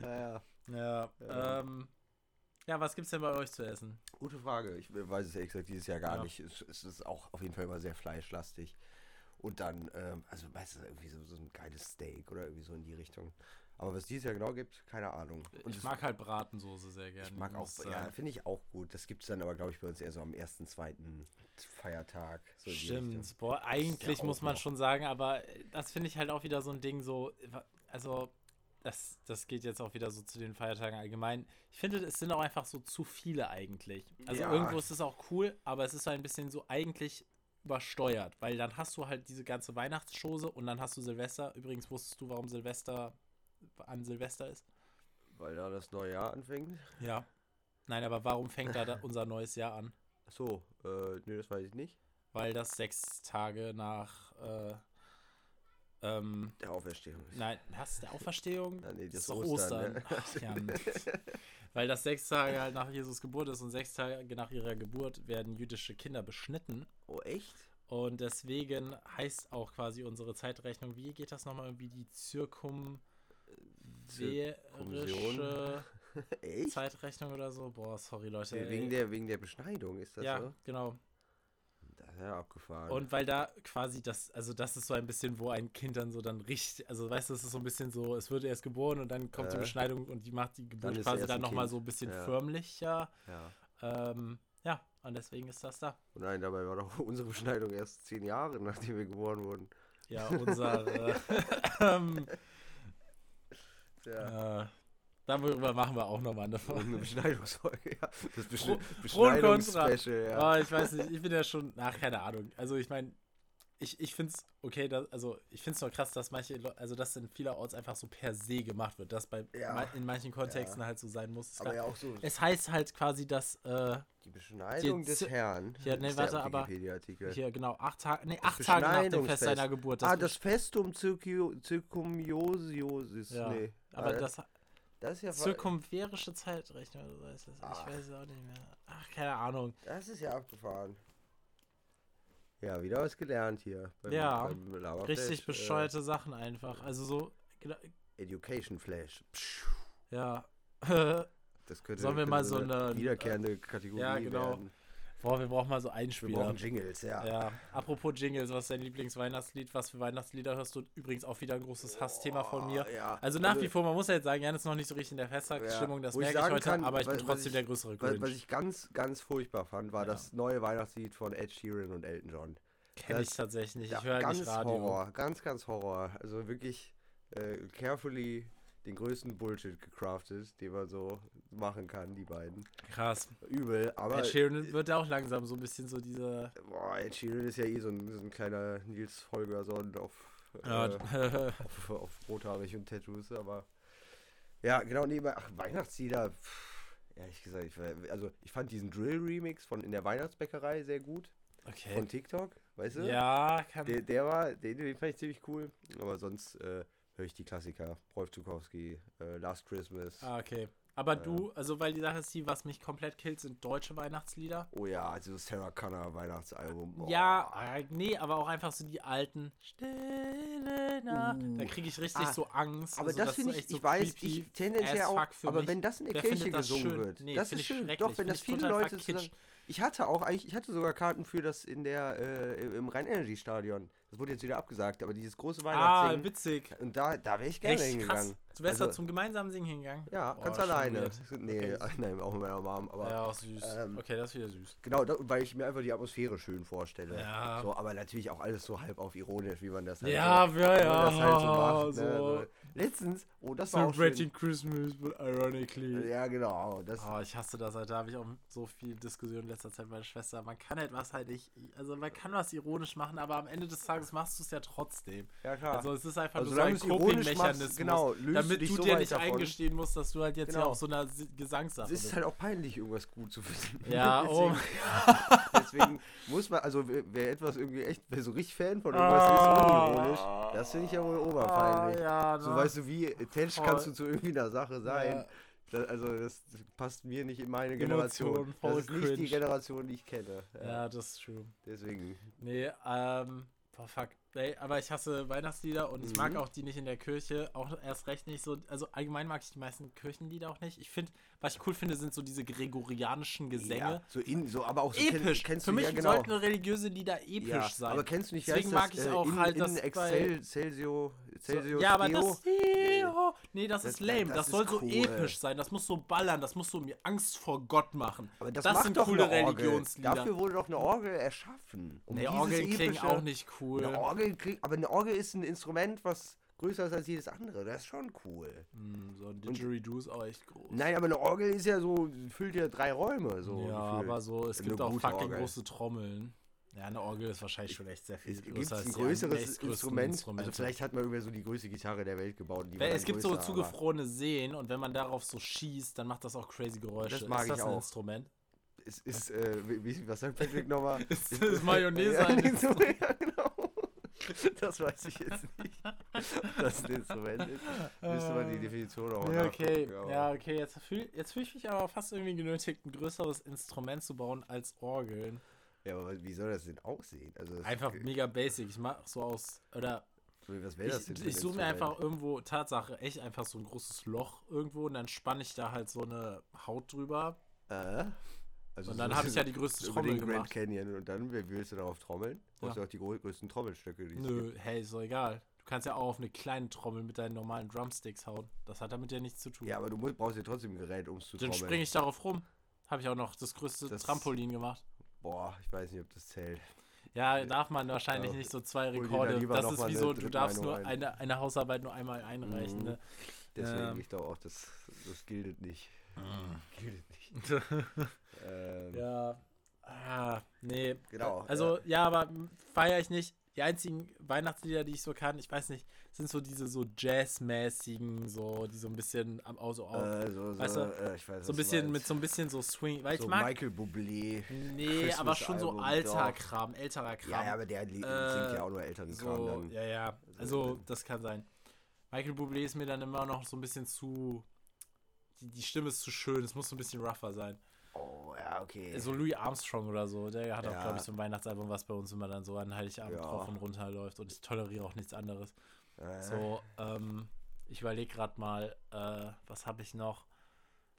naja. ja, Ja. ähm. Ja, was gibt's denn bei euch zu essen? Gute Frage. Ich weiß es ehrlich gesagt dieses Jahr gar Ja. nicht. Es, es ist auch auf jeden Fall immer sehr fleischlastig. Und dann, ähm, also meistens irgendwie so, so ein geiles Steak oder irgendwie so in die Richtung. Aber was dieses Jahr genau gibt, keine Ahnung. Und ich mag halt Bratensoße sehr gerne. ich mag auch, ja, finde ich auch gut. Das gibt es dann aber, glaube ich, bei uns eher so am ersten, zweiten Feiertag. So. Stimmt. Boah, eigentlich auch muss man noch. schon sagen, aber das finde ich halt auch wieder so ein Ding, so, also, das, das geht jetzt auch wieder so zu den Feiertagen allgemein. Ich finde, es sind auch einfach so zu viele eigentlich. Also Ja. irgendwo ist es auch cool, aber es ist so ein bisschen so eigentlich übersteuert, weil dann hast du halt diese ganze Weihnachtsschose und dann hast du Silvester. Übrigens wusstest du, warum Silvester an Silvester ist? Weil da das neue Jahr anfängt. Ja. Nein, aber warum fängt da, *laughs* unser neues Jahr an? Achso, äh, nee, das weiß ich nicht. Weil das sechs Tage nach, äh, ähm, Der Auferstehung. nein, was, der Auferstehung? *laughs* Ah, nee, das das ist Ostern, Ostern. ne? Ach, ja. *laughs* Weil das sechs Tage halt nach Jesus Geburt ist und sechs Tage nach ihrer Geburt werden jüdische Kinder beschnitten. Oh, echt? Und deswegen heißt auch quasi unsere Zeitrechnung, wie geht das nochmal irgendwie die Zirkumverische *laughs* echt? Zeitrechnung oder so? Boah, sorry Leute. ey. Wegen der, wegen der Beschneidung ist das ja, so? genau. Das ist ja abgefahren. Und weil da quasi das, also das ist so ein bisschen, wo ein Kind dann so dann richtig, also weißt du, es ist so ein bisschen so, es wird erst geboren und dann kommt die Äh. Beschneidung und die macht die Geburt ist quasi dann nochmal so ein bisschen Ja. förmlicher. ja. Ähm, ja, und deswegen ist das da. Und nein, dabei war doch *laughs* unsere Beschneidung erst zehn Jahre, nachdem wir geboren wurden. Ja, unser, äh, *laughs* ähm, Ja. äh, darüber machen wir auch nochmal eine Folge. eine Beschneidungsfolge, ja. Das Besch Pro- Pro und Contra. Beschneidungsspecial, ja. Ah, ich weiß nicht, ich bin ja schon, ach, keine Ahnung. Also ich meine, ich, ich finde es okay, dass, also ich finde es nur krass, dass manche, also das in vielerorts einfach so per se gemacht wird, dass bei Ja. ma- in manchen Kontexten halt so sein muss. Aber ja auch so, Es heißt halt quasi, dass äh, die Beschneidung die des Herrn. Ja, nee, warte, aber hier genau acht Tage, nee, acht Tage nach dem Fest seiner Geburt. ah, besch- das Festum Zirkumiosiosis. Ja, Nee. aber Ah, das das ist ja zirkumverische Zeitrechnung, oder so heißt das. Ach. Ich weiß es auch nicht mehr. Ach, keine Ahnung. Das ist ja abgefahren. Ja, wieder was gelernt hier. Beim, Ja, beim Richtig bescheuerte Sachen einfach. Also so, Äh, Education Flash. Pschuh. ja. *laughs* Das könnte, Sollen wir könnte mal so eine- wiederkehrende Kategorie Ja, genau. werden. Boah, wir brauchen mal so Wir Einspieler. brauchen Jingles, ja. Ja, apropos Jingles, was ist dein Lieblingsweihnachtslied? Was für Weihnachtslieder hörst du? Übrigens auch wieder ein großes Hassthema von mir. Ja. Also nach wie vor, man muss ja jetzt sagen, Jan ist noch nicht so richtig in der Festtagsstimmung, das Wo ich merke ich sagen heute, kann, aber ich bin was- was trotzdem ich- der größere Was, was Grinch. ich ganz, ganz furchtbar fand, war Ja. das neue Weihnachtslied von Ed Sheeran und Elton John. Kenne ich das- tatsächlich nicht, Ja, ich höre ganz nicht Radio. Horror, ganz, ganz Horror. Also wirklich äh, carefully den größten Bullshit gecraftet, den man so machen kann, die beiden. Krass. Übel, aber Ed Sheeran wird auch langsam so ein bisschen so diese... boah, Ed Sheeran ist ja eh so ein, so ein kleiner Nils Holgersson auf, Ja, äh, auf, auf rothaarig und Tattoos, aber ja, genau, nee, aber- ach, Weihnachtslieder, pff, ehrlich gesagt, ich, also ich fand diesen Drill-Remix von in der Weihnachtsbäckerei sehr gut, okay. von TikTok, weißt du? Ja, kann... Der, der war, den, den fand ich ziemlich cool. Aber sonst äh, höre ich die Klassiker. Rolf Zukowski, äh, Last Christmas. Ah, okay. Aber du, also weil die Sache ist die, was mich komplett killt, sind deutsche Weihnachtslieder. Oh ja, also Sarah Connor Weihnachtsalbum. Boah. Ja, äh, nee, aber auch einfach so die alten Stille Nacht. Uh. Da kriege ich richtig Ah, so Angst. Aber also das ist finde ich, echt so ich weiß, ich tendenziell auch, aber mich. wenn das in der Kirche das gesungen schön? wird, Nee, das ist schön. Doch, wenn das viele Leute zusammen, Ich hatte auch eigentlich, ich hatte sogar Karten für das in der, äh, im Rhein-Energy-Stadion. Das wurde jetzt wieder abgesagt, aber dieses große Ah, Weihnachtsding. witzig. und da, da wäre ich gerne Echt hingegangen. krass. Du wärst da Also- zum gemeinsamen Singen hingegangen? Ja, Boah, ganz alleine. weird. *laughs* Nee, Okay. *laughs* nein, auch mit meiner Mom, aber ja, auch süß. ähm, okay, das ist wieder süß. Genau, da, weil ich mir einfach die Atmosphäre schön vorstelle. Ja. So, aber natürlich auch alles so halb auf ironisch, wie man das halt Ja, so, ja, ja. das halt so macht. Ne? so. So. Letztens, oh, das war auch schön. Celebrating Christmas, but ironically. Ja, genau. Das, Oh, ich hasse das, Alter. Da habe ich auch so viel Diskussion in letzter Zeit mit meiner Schwester. Man kann etwas halt nicht, also man kann was ironisch machen, aber am Ende des Tages machst du es ja trotzdem. ja, klar. Also es ist einfach Also nur so ein Coping-Mechanismus, genau, damit du so dir nicht davon. eingestehen musst, dass du halt jetzt ja Genau. auf so einer Gesangssache es ist halt auch peinlich, irgendwas gut zu finden. *laughs* Ja, *laughs* oh. *laughs* Deswegen muss man, also wer, etwas irgendwie echt, wer so richtig Fan von irgendwas ist, unironisch, das finde ich ja wohl oberpeinlich. Ah, ja, So ne? weißt du, wie attached Voll. kannst du zu irgendwie einer Sache sein. Ja. Da, also das passt mir nicht in meine Generation. Emotion, das ist nicht die. Generation, die ich kenne. Ja, das ist true. Deswegen. Nee, ähm, boah, fuck. Ey, aber ich hasse Weihnachtslieder und ich mag Mhm. auch die nicht in der Kirche. Auch erst recht nicht so. Also allgemein mag ich die meisten Kirchenlieder auch nicht. Ich finde, was ich cool finde, sind so diese gregorianischen Gesänge. Ja, so in, so, aber auch so Episch. kennst Für du mich ja genau. sollten religiöse Lieder episch ja, sein. Aber kennst du nicht, Deswegen mag das, ich äh, auch in, halt in das Excel, bei- Celsio, So, Celsius ja, aber Deo? das. Nee, das, Das- ist lame. Das, das soll so cool. episch sein. Das muss so ballern. Das muss so mir Angst vor Gott machen. Aber das, das macht sind doch coole Orgel. Religionslieder. Dafür wurde doch eine Orgel erschaffen. Um nee, klingen epische- auch nicht cool. Eine Orgel kriegt, aber eine Orgel ist ein Instrument, was größer ist als jedes andere. Das ist schon cool. Hm, so ein Didgeridoo ist auch echt groß. Nein, aber eine Orgel ist ja so, füllt ja drei Räume. So ja, gefühlt. aber so, es Eine gibt auch fucking Orgel. große Trommeln. Ja, eine Orgel ist wahrscheinlich schon echt sehr viel Es gibt größer ein größeres Instrument. Also Instrumente. vielleicht hat man irgendwie so die größte Gitarre der Welt gebaut. Es gibt so größer, aber zugefrorene Seen und wenn man darauf so schießt, dann macht das auch crazy Geräusche. Das mag ist das ich ein auch. Instrument? Es ist, äh, wie, was sagt Patrick nochmal? *laughs* Ist das Mayonnaise ein *laughs* so, ja, genau. Das weiß ich jetzt nicht. Das ein Instrument ist. Müsste man die Definition auch Ja, okay. Ja, okay. Jetzt fühle jetzt fühl ich mich aber fast irgendwie genötigt, ein größeres Instrument zu bauen als Orgeln. Ja, aber wie soll das denn aussehen? Also Einfach mega basic. Ich mach so aus. Oder Was wäre das denn? ich, suche mir einfach irgendwo, Tatsache, echt einfach so ein großes Loch irgendwo und dann spanne ich da halt so eine Haut drüber. Äh? Also Und dann *laughs* so- habe ich ja die größte Trommel den Grand gemacht. Canyon und dann willst du darauf trommeln? Du hast Ja. ja auch die grö- größten Trommelstöcke. Die Nö, hey, ist doch egal. Du kannst ja auch auf eine kleine Trommel mit deinen normalen Drumsticks hauen. Das hat damit ja nichts zu tun. Ja, aber du musst, brauchst ja trotzdem ein Gerät, um es zu dann trommeln. springe ich darauf rum. Habe ich auch noch das größte Das- Trampolin gemacht. Boah, ich weiß nicht, ob das zählt. Ja, darf man wahrscheinlich Ja. nicht so zwei da Rekorde. Das ist wie so, du darfst nur eine, eine Hausarbeit nur einmal einreichen. Mhm. Ne? Deswegen, Ähm. ich glaube auch, das, das gilt nicht. *laughs* Gilt nicht. *laughs* ähm, Ja. Ah, nee. Genau, Also, ja, aber feiere ich nicht. Die einzigen Weihnachtslieder, die ich so kann, ich weiß nicht, sind so diese so Jazzmäßigen, so, die so ein bisschen am Auto auf. äh, so, so, weißt du, äh, ich weiß, so ein bisschen mit so ein bisschen so Swing. Weil so ich mag. Michael Bublé. nee, aber schon so Christmas-Album, alter doch. Kram, älterer Kram. Ja, ja, aber der li- Äh, singt ja auch nur älteren Kram So, dann. ja, ja. Also, das kann sein. Michael Bublé ist mir dann immer noch so ein bisschen zu. Die, die Stimme ist zu schön, es muss so ein bisschen rougher sein. Oh, ja, okay. So Louis Armstrong oder so, der hat auch, Ja. glaube ich, so ein Weihnachtsalbum, was bei uns immer dann so an Heiligabend Ja. drauf und runter läuft und ich toleriere auch nichts anderes. Äh, So, ähm, ich überlege gerade mal, äh, was habe ich noch?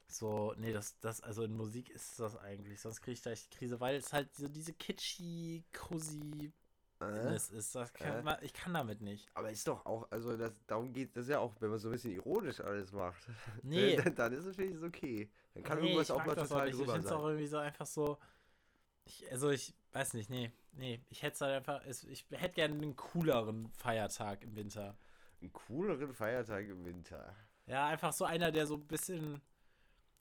So, nee, das, das, also in Musik ist das eigentlich, sonst kriege ich da echt Krise, weil es halt so diese kitschy, cozy äh, ist. Das kann, Äh? man- ich kann damit nicht. aber ist doch auch, also das, darum geht das ja auch, wenn man so ein bisschen ironisch alles macht. *laughs* Nee. dann, dann ist es wirklich okay. Dann kann nee, irgendwas ich auch mal total nicht. Ich drüber finde es auch sein. irgendwie so einfach so. Ich, also ich weiß nicht, nee, nee. Ich hätte halt einfach, ich hätte gerne einen cooleren Feiertag im Winter. Einen cooleren Feiertag im Winter. Ja, einfach so einer, der so ein bisschen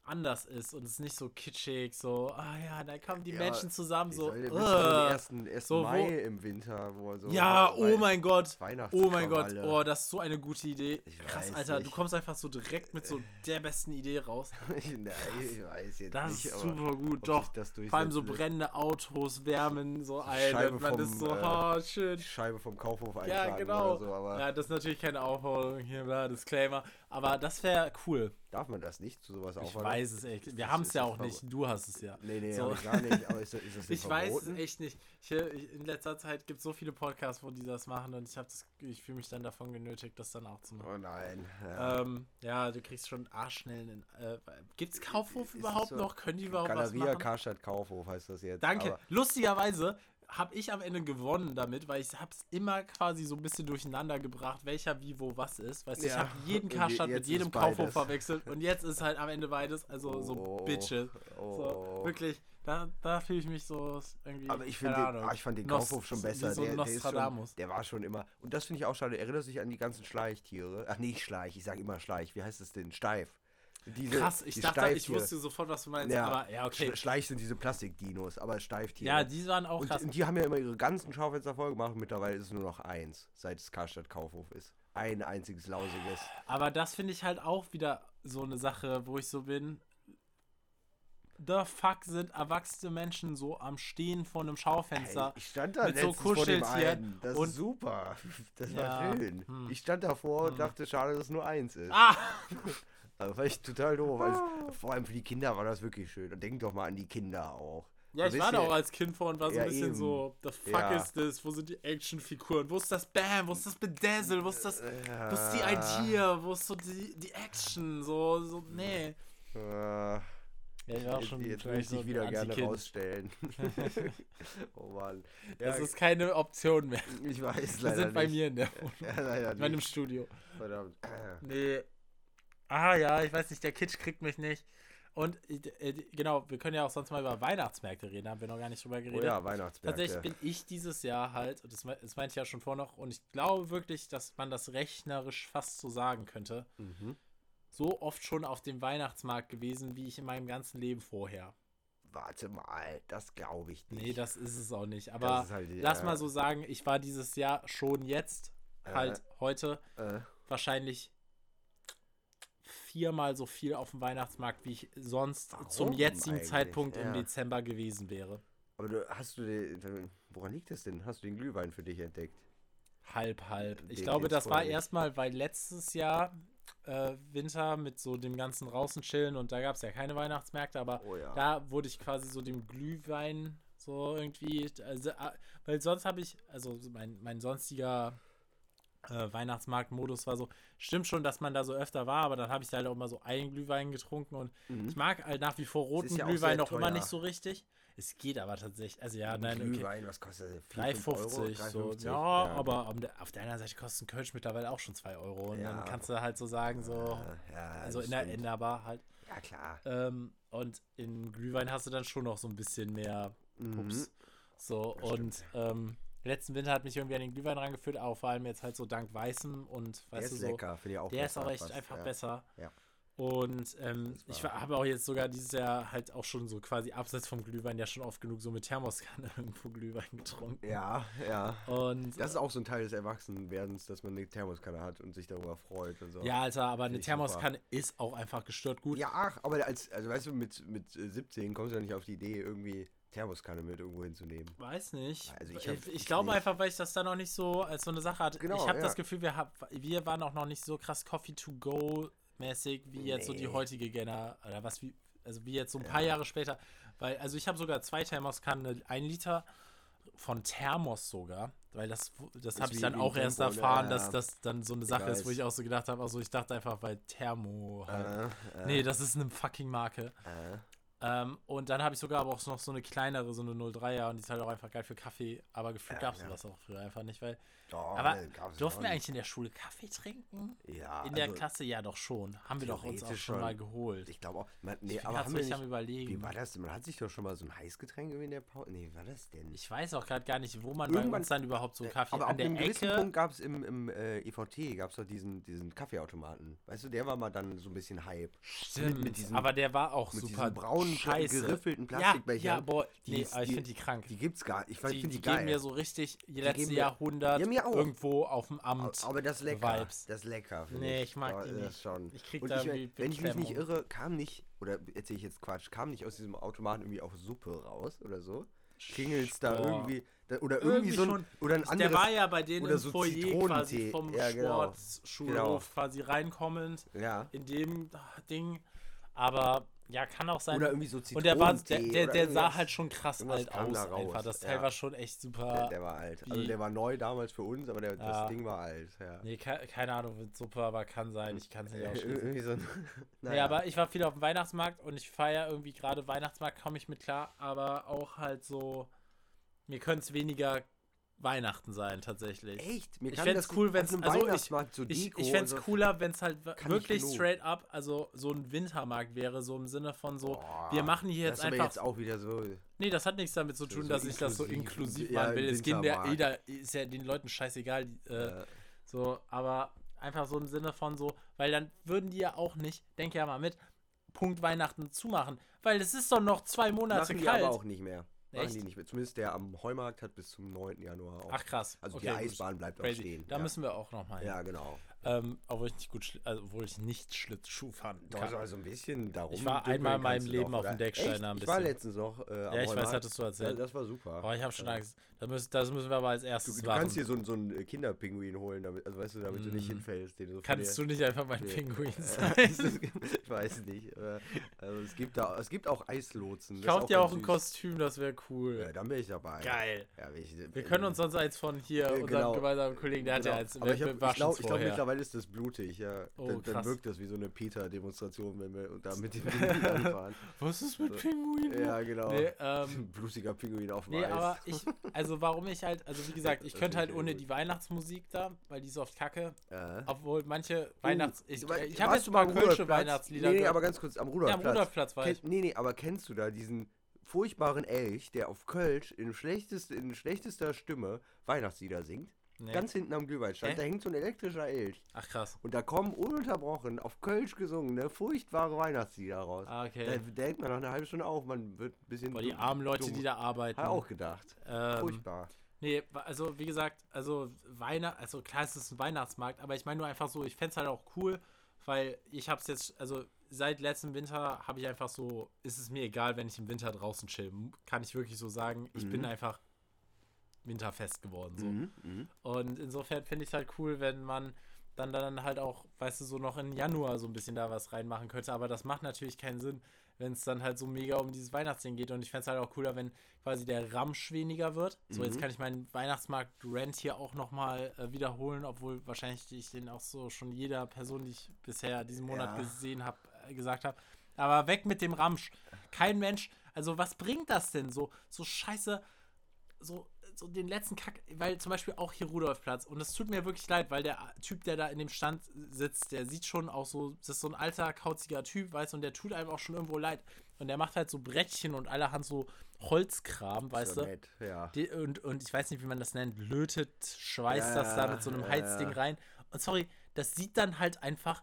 anders ist und es ist nicht so kitschig, so, ah ja, da kommen die Ja, Menschen zusammen, so, äh, ersten, ersten so, wo- Mai im Winter, wo so ja, oh mein Gott, oh mein Gott, oh, das ist so eine gute Idee. Ich Krass, Alter, du nicht. kommst einfach so direkt mit so der besten Idee raus. *laughs* Nein, ich weiß jetzt Das nicht, ist aber super gut, doch. das Vor allem so brennende Autos wärmen so ein Scheibe und man vom, ist so, äh, oh, schön. Scheibe vom Kaufhof Ja, eintragen genau. so, aber Ja, das ist natürlich keine Aufforderung hier, bla, Disclaimer. Aber das wäre cool. darf man das nicht zu sowas Ich auffordern? weiß es echt. Wir haben es ja auch nicht. Du hast es ja. Nee, nee, So. ich gar nicht, aber ist, ist das *laughs* denn Ich weiß es verboten? echt nicht. Ich, ich, in letzter Zeit gibt es so viele Podcasts, wo die das machen und ich habe das, ich fühle mich dann davon genötigt, das dann auch zu machen. Oh nein. Ja. Ähm, ja, du kriegst schon arschschnell einen. Äh, gibt's Kaufhof Ist es überhaupt so? noch? Können die überhaupt was Galeria machen? Karstadt Kaufhof heißt das jetzt. Danke. Aber, Lustigerweise habe ich am Ende gewonnen damit, weil ich habe es immer quasi so ein bisschen durcheinander gebracht, welcher wie wo was ist. Weißt du, ich Ja. habe jeden Karstadt mit jedem Kaufhof verwechselt und jetzt ist halt am Ende beides, also so Oh, Bitches. oh. So, wirklich, da, da fühle ich mich so irgendwie. aber ich, finde ah, ich fand den Kaufhof schon wie besser. So der, der, ist schon, Nostradamus. der war schon immer. Und das finde ich auch schade. Erinnerst du dich an die ganzen Schleichtiere? Ach, nicht Schleich, ich sage immer Schleich. Wie heißt es denn? Steif. Diese, Krass, ich die dachte, ich Steiftiere. wusste sofort, was du meinst, Ja, aber ja, okay. Sch- Schleich sind diese Plastikdinos, aber Steiftiere. Ja, die waren auch und, krass. und die haben ja immer ihre ganzen Schaufenster voll gemacht. Mittlerweile ist es nur noch eins, seit es Karstadt Kaufhof ist. Ein einziges lausiges. Aber das finde ich halt auch wieder so eine Sache, wo ich so bin. The fuck sind erwachsene Menschen so am Stehen vor einem Schaufenster? Ich stand da mit so Kuscheltieren. Das und- ist super. *laughs* Das Ja, war schön. hm. Ich stand davor und dachte, schade, dass es nur eins ist. ah! *laughs* Also war ich total doof. Also, vor allem für die Kinder war das wirklich schön. Und denk doch mal an die Kinder auch. Ja, ich Du war da ja- auch als Kind vor und war so Ja, ein bisschen eben. so, the fuck Ja. ist das? Wo sind die Actionfiguren? Wo ist das Bam? Wo ist das Bedazzle? Wo ist das, wo ist die Ja. Idea? Wo ist so die, die Action? So, so, nee. Äh, Ja, ich war schon jetzt will ich so dich wieder gerne rausstellen. *laughs* *laughs* oh Mann. Ja, Das ist keine Option mehr. ich weiß Wir leider sind bei nicht. mir in der Wohnung. *laughs* Ja, leider In meinem. Studio. Verdammt. Nee. Ah ja, ich weiß nicht, der Kitsch kriegt mich nicht. Und äh, genau, wir können ja auch sonst mal über Weihnachtsmärkte reden, haben wir noch gar nicht drüber Oh geredet. ja, Weihnachtsmärkte. Tatsächlich bin ich dieses Jahr halt, und das, das meinte ich ja schon vor noch, und ich glaube wirklich, dass man das rechnerisch fast so sagen könnte, Mhm. so oft schon auf dem Weihnachtsmarkt gewesen, wie ich in meinem ganzen Leben vorher. Warte mal, das glaube ich nicht. Nee, das ist es auch nicht. Aber halt, lass ja, mal so sagen, ich war dieses Jahr schon jetzt, Äh. halt heute, Äh, wahrscheinlich viermal so viel auf dem Weihnachtsmarkt, wie ich sonst Warum zum jetzigen eigentlich? Zeitpunkt im Ja. Dezember gewesen wäre. aber du, hast du den, woran liegt das denn? Hast du den Glühwein für dich entdeckt? halb, halb. Ich Dem glaube, das war erstmal, weil letztes Jahr äh, Winter mit so dem ganzen draußen chillen und da gab es ja keine Weihnachtsmärkte, aber Oh ja. da wurde ich quasi so dem Glühwein so irgendwie, also, äh, weil sonst habe ich, also mein, mein sonstiger äh, Weihnachtsmarktmodus war so, stimmt schon, dass man da so öfter war, aber dann habe ich halt auch immer so einen Glühwein getrunken und ich mag halt nach wie vor roten Mhm. ja Glühwein noch immer nicht so richtig. Es geht aber tatsächlich, also ja, nein, okay. Glühwein, was kostet das? 4, 5 Euro? 3,50 so. 3,50? Ja, aber auf der- anderen Seite kostet ein Kölsch mittlerweile auch schon 2 Euro. Und Ja. dann kannst du halt so sagen, so, Ja, ja, also in der, in der Bar halt. Ja, klar. Ähm, und in Glühwein hast du dann schon noch so ein bisschen mehr Mhm. Pups. So, Das und ähm, letzten Winter hat mich irgendwie an den Glühwein rangeführt, aber vor allem jetzt halt so dank Weißem und Der weißt ist du so. lecker, finde ich auch Der ist auch echt fast, einfach ja. besser. Ja. Und ähm, ich habe auch jetzt sogar dieses Jahr halt auch schon so quasi abseits vom Glühwein ja schon oft genug so mit Thermoskanne *laughs* irgendwo Glühwein getrunken. Ja, ja. Und Das ist auch so ein Teil des Erwachsenwerdens, dass man eine Thermoskanne hat und sich darüber freut und so. ja, Alter, aber eine Finde ich super. Thermoskanne ist auch einfach gestört gut. Ja, ach, aber als, also weißt du, mit, mit äh, 17 kommst du ja nicht auf die Idee, irgendwie Thermoskanne mit irgendwo hinzunehmen. Weiß nicht. Also ich ich, hab- ich, ich glaube einfach, weil ich das da noch nicht so als so eine Sache hatte. Genau, ich habe ja. das Gefühl, wir, hab, wir waren auch noch nicht so krass Coffee to go mäßig wie jetzt so die Nee. heutige Generation oder was wie also wie jetzt so ein paar Jahre später, weil also ich habe sogar zwei Thermoskannen, ein Liter von Thermos sogar, weil das das habe ich dann auch erst Tempo, ne? erfahren, Ja, dass ja. das dann so eine Sache ist, wo ich auch so gedacht habe, also ich dachte einfach, weil Thermo halt. Äh, äh, Nee, das ist eine fucking Marke. äh. Ähm, und dann habe ich sogar aber auch noch so eine kleinere, so eine 03er und die ist halt auch einfach geil für Kaffee. Aber gefühlt Ja, gab es ja. sowas auch früher einfach nicht, weil. Doch, aber gab's durften wir eigentlich in der Schule Kaffee trinken? Ja, In der also, Klasse ja doch schon. Haben wir doch uns auch schon mal geholt. Ich glaube auch. Man, nee, ich aber haben wir richtig am nicht, überlegen. wie war das denn? Man hat sich doch schon mal so ein Heißgetränk irgendwie in der Pause. Nee, wie war das denn? Ich weiß auch gerade gar nicht, wo man bei Irgendwann- uns dann überhaupt so Äh, Kaffee aber an der Ecke. Punkt gab es im, im äh, EVT, gab es doch diesen, diesen Kaffeeautomaten. Weißt du, der war mal dann so ein bisschen Hype. Stimmt, mit diesen- aber der war auch mit super braunen, scheiße. geriffelten ja, Plastikbechern. ja, boah, Die nee, ist- aber ich die- finde die krank. Die gibt's gar nicht. Ich die, finde die die, geil. geben mir so richtig geben mir- Jahrhundert Ja, auch. irgendwo auf dem Amt. aber das lecker. Vibes. Das lecker. Nee, ich mag Ja, die das nicht. Schon. Ich krieg Und da ich, wenn ich mich nicht irre, kam nicht, oder erzähle ich jetzt Quatsch, kam nicht aus diesem Automaten irgendwie auch Suppe raus oder so? Klingelt's da irgendwie, da, oder irgendwie, Irgendwie so ein, schon. oder ein Der anderes, war ja bei denen im so Foyer quasi vom Ja, genau. Sportschulhof Genau. quasi reinkommend ja, in dem Ding. Aber ja, kann auch sein. oder irgendwie so und Zitronentee. der war, der, der, der sah halt schon krass alt aus da einfach. Das Teil ja. war schon echt super. Der, der war alt. Also der war neu damals für uns, aber der, Ja. das Ding war alt. Ja. nee, ke keine Ahnung, wird super, aber kann sein. Ich kann es nicht *laughs* ausschließen. irgendwie so ein, *laughs* Nee, aber ich war viel auf dem Weihnachtsmarkt und ich feiere irgendwie gerade Weihnachtsmarkt, komme ich mit klar, aber auch halt so, mir könnte es weniger Weihnachten sein, tatsächlich. Echt? Mir Ich fänd's das cool, wenn's- einem also Weihnachtsmarkt so Ich, ich fände es cooler, wenn es halt wirklich straight up, also so ein Wintermarkt wäre, so im Sinne von so, Boah, wir machen hier das jetzt ist aber einfach. jetzt auch wieder so. nee, das hat nichts damit zu tun, so dass ich das so inklusiv- ja, machen will. Es geht Wintermarkt. jeder, ist ja den Leuten scheißegal. die, Äh, Äh, so, aber einfach so im Sinne von so, weil dann würden die ja auch nicht, denk ja mal mit, Punkt Weihnachten zumachen. Weil es ist doch noch zwei Monate machen die kalt. aber auch nicht mehr. Machen Echt? die nicht mehr. Zumindest der am Heumarkt hat bis zum 9. Januar auch. Ach krass. also okay, die gut. Eisbahn bleibt auch Crazy. stehen. Da ja. müssen wir auch noch mal hin. ja, genau. Ähm, obwohl ich nicht gut, also, obwohl ich nicht Schlittschuh fahren Doch, also ein bisschen darum. Ich war einmal in meinem Leben doch, auf dem? Deckstein Echt? ein Ich war bisschen. letztens noch. Äh, Ja, ich weiß, Heumarkt. hattest du erzählt. Ja, das war super. Oh, ich habe schon Angst. Das müssen, das müssen wir aber als Du, erstes du machen. kannst hier so, einen- so einen äh, Kinderpinguin holen, damit, also weißt du, damit du nicht Mm. hinfällst. Den du von Kannst du nicht einfach mein Nee. Pinguin Äh, *laughs* sein? ich weiß nicht. äh, Also es gibt da, es gibt auch Eislotsen. Kauf dir auch ein süß. Kostüm, das wäre cool. Ja, dann bin ich dabei. Geil. Ja, ich, Wir können uns sonst eins von hier, unserem genau. gemeinsamen Kollegen, der hat ja Genau. eins, Aber ich, hab, glaube, glaub, mittlerweile ist das blutig, ja. Oh, dann, dann wirkt das wie so eine Peter-Demonstration, wenn wir da mit dem *laughs* Pinguin anfahren. Was ist mit So. Pinguinen? Ja, genau. Nee, ähm, *laughs* Blutiger Pinguin auf dem Nee, Eis. aber ich, also warum ich halt, also wie gesagt, ich könnte halt ich ohne die Weihnachtsmusik da, weil die ist oft kacke, Ja. obwohl manche Weihnachts... Ich, Wa- ich habe warst jetzt mal kölsche Rudolfplatz? Weihnachtslieder Nee, nee, gehört. aber ganz kurz, am Ja, am Rudolfplatz. Rudolfplatz war ich. nee, nee, aber kennst du da diesen furchtbaren Elch, der auf Kölsch in, schlechtest, in schlechtester Stimme Weihnachtslieder singt? Nee. Ganz hinten am Glühweinstand, Hä? da hängt so ein elektrischer Elch. Ach krass. Und da kommen ununterbrochen auf Kölsch gesungene, furchtbare Weihnachtslieder raus. Ah, okay. Da, da hält man noch eine halbe Stunde auf, man wird ein bisschen. Boah, die armen Leute, dumm. die da arbeiten. Hat auch gedacht. ähm, Furchtbar. Nee, also wie gesagt, also Weihnacht, also klar ist es ein Weihnachtsmarkt, aber ich meine nur einfach so, ich fände es halt auch cool, weil ich habe es jetzt, also seit letztem Winter habe ich einfach so, ist es mir egal, wenn ich im Winter draußen chill. Kann ich wirklich so sagen. Ich bin Mhm. einfach winterfest geworden. So. Mhm, mhm. Und insofern finde ich es halt cool, wenn man dann, dann halt auch, weißt du, so noch in Januar so ein bisschen da was reinmachen könnte. Aber das macht natürlich keinen Sinn, wenn es dann halt so mega um dieses Weihnachtsding geht. Und ich fände es halt auch cooler, wenn quasi der Ramsch weniger wird. So, jetzt Mhm. kann ich meinen Weihnachtsmarkt-Rent hier auch nochmal äh, wiederholen, obwohl wahrscheinlich ich den auch so schon jeder Person, die ich bisher diesen Monat Ja. gesehen habe, äh, gesagt habe. Aber weg mit dem Ramsch. Kein Mensch. Also, was bringt das denn so? So scheiße so, so den letzten Kack, weil zum Beispiel auch hier Rudolfplatz und es tut mir wirklich leid, weil der Typ, der da in dem Stand sitzt, der sieht schon auch so, das ist so ein alter, kauziger Typ, weißt du, und der tut einem auch schon irgendwo leid. Und der macht halt so Brettchen und allerhand so Holzkram, weißt So du. nett, ja. Die, und, und ich weiß nicht, wie man das nennt, lötet, schweißt Ja, das da mit so einem Heizding ja. rein. Und sorry, das sieht dann halt einfach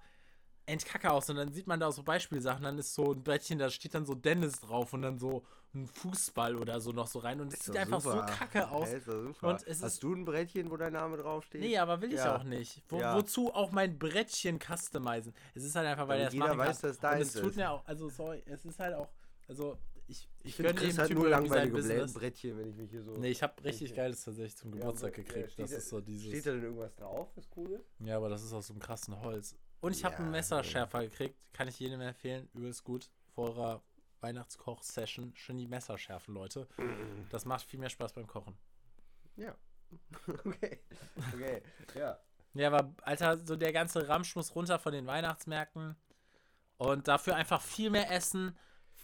entkacke aus. Und dann sieht man da auch so Beispielsachen. Dann ist so ein Brettchen, da steht dann so Dennis drauf und dann so ein Fußball oder so noch so rein. Und es sieht einfach super. so kacke aus. Ja. Und es ist- Hast du ein Brettchen, wo dein Name draufsteht? Nee, aber will ich Ja. auch nicht. Wo, Ja. Wozu auch mein Brettchen customizen? Es ist halt einfach, weil er jeder machen weiß, kann. dass Und deins es tut ist. mir auch, also sorry, es ist halt auch, also ich, ich, Ich finde, Chris hat Typen nur langweilige. Brettchen, wenn ich mich hier so... Nee, ich habe richtig geiles tatsächlich zum Ja, Geburtstag äh, gekriegt. steht Das da- ist so dieses. Steht da denn irgendwas drauf, das cool ist? Ja, aber das ist aus so einem krassen Holz. Und ich habe Ja, einen nee. Messerschärfer gekriegt. Kann ich jedem empfehlen. Übelst gut. Vor eurer Weihnachtskoch-Session. Schön die Messer schärfen, Leute. Das macht viel mehr Spaß beim Kochen. Ja. *laughs* okay. Okay. Ja. Ja, aber Alter, so der ganze Ramsch muss runter von den Weihnachtsmärkten. Und dafür einfach viel mehr essen.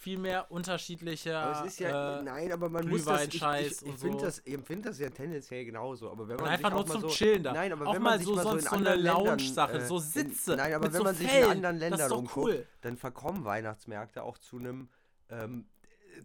Viel mehr unterschiedliche. Aber es ist ja, äh, nein, aber man muss das, ich, ich, ich finde so. das, ich empfinde das ja tendenziell genauso, aber wenn Und man einfach sich nur auch mal zum so, Chillen da. Nein, aber auch wenn man sich so mal so in so eine Lounge-Sache, äh, so in- Sitze. Nein, aber wenn man sich Fell, in anderen Ländern umguckt, cool. dann verkommen Weihnachtsmärkte auch zu einem ähm,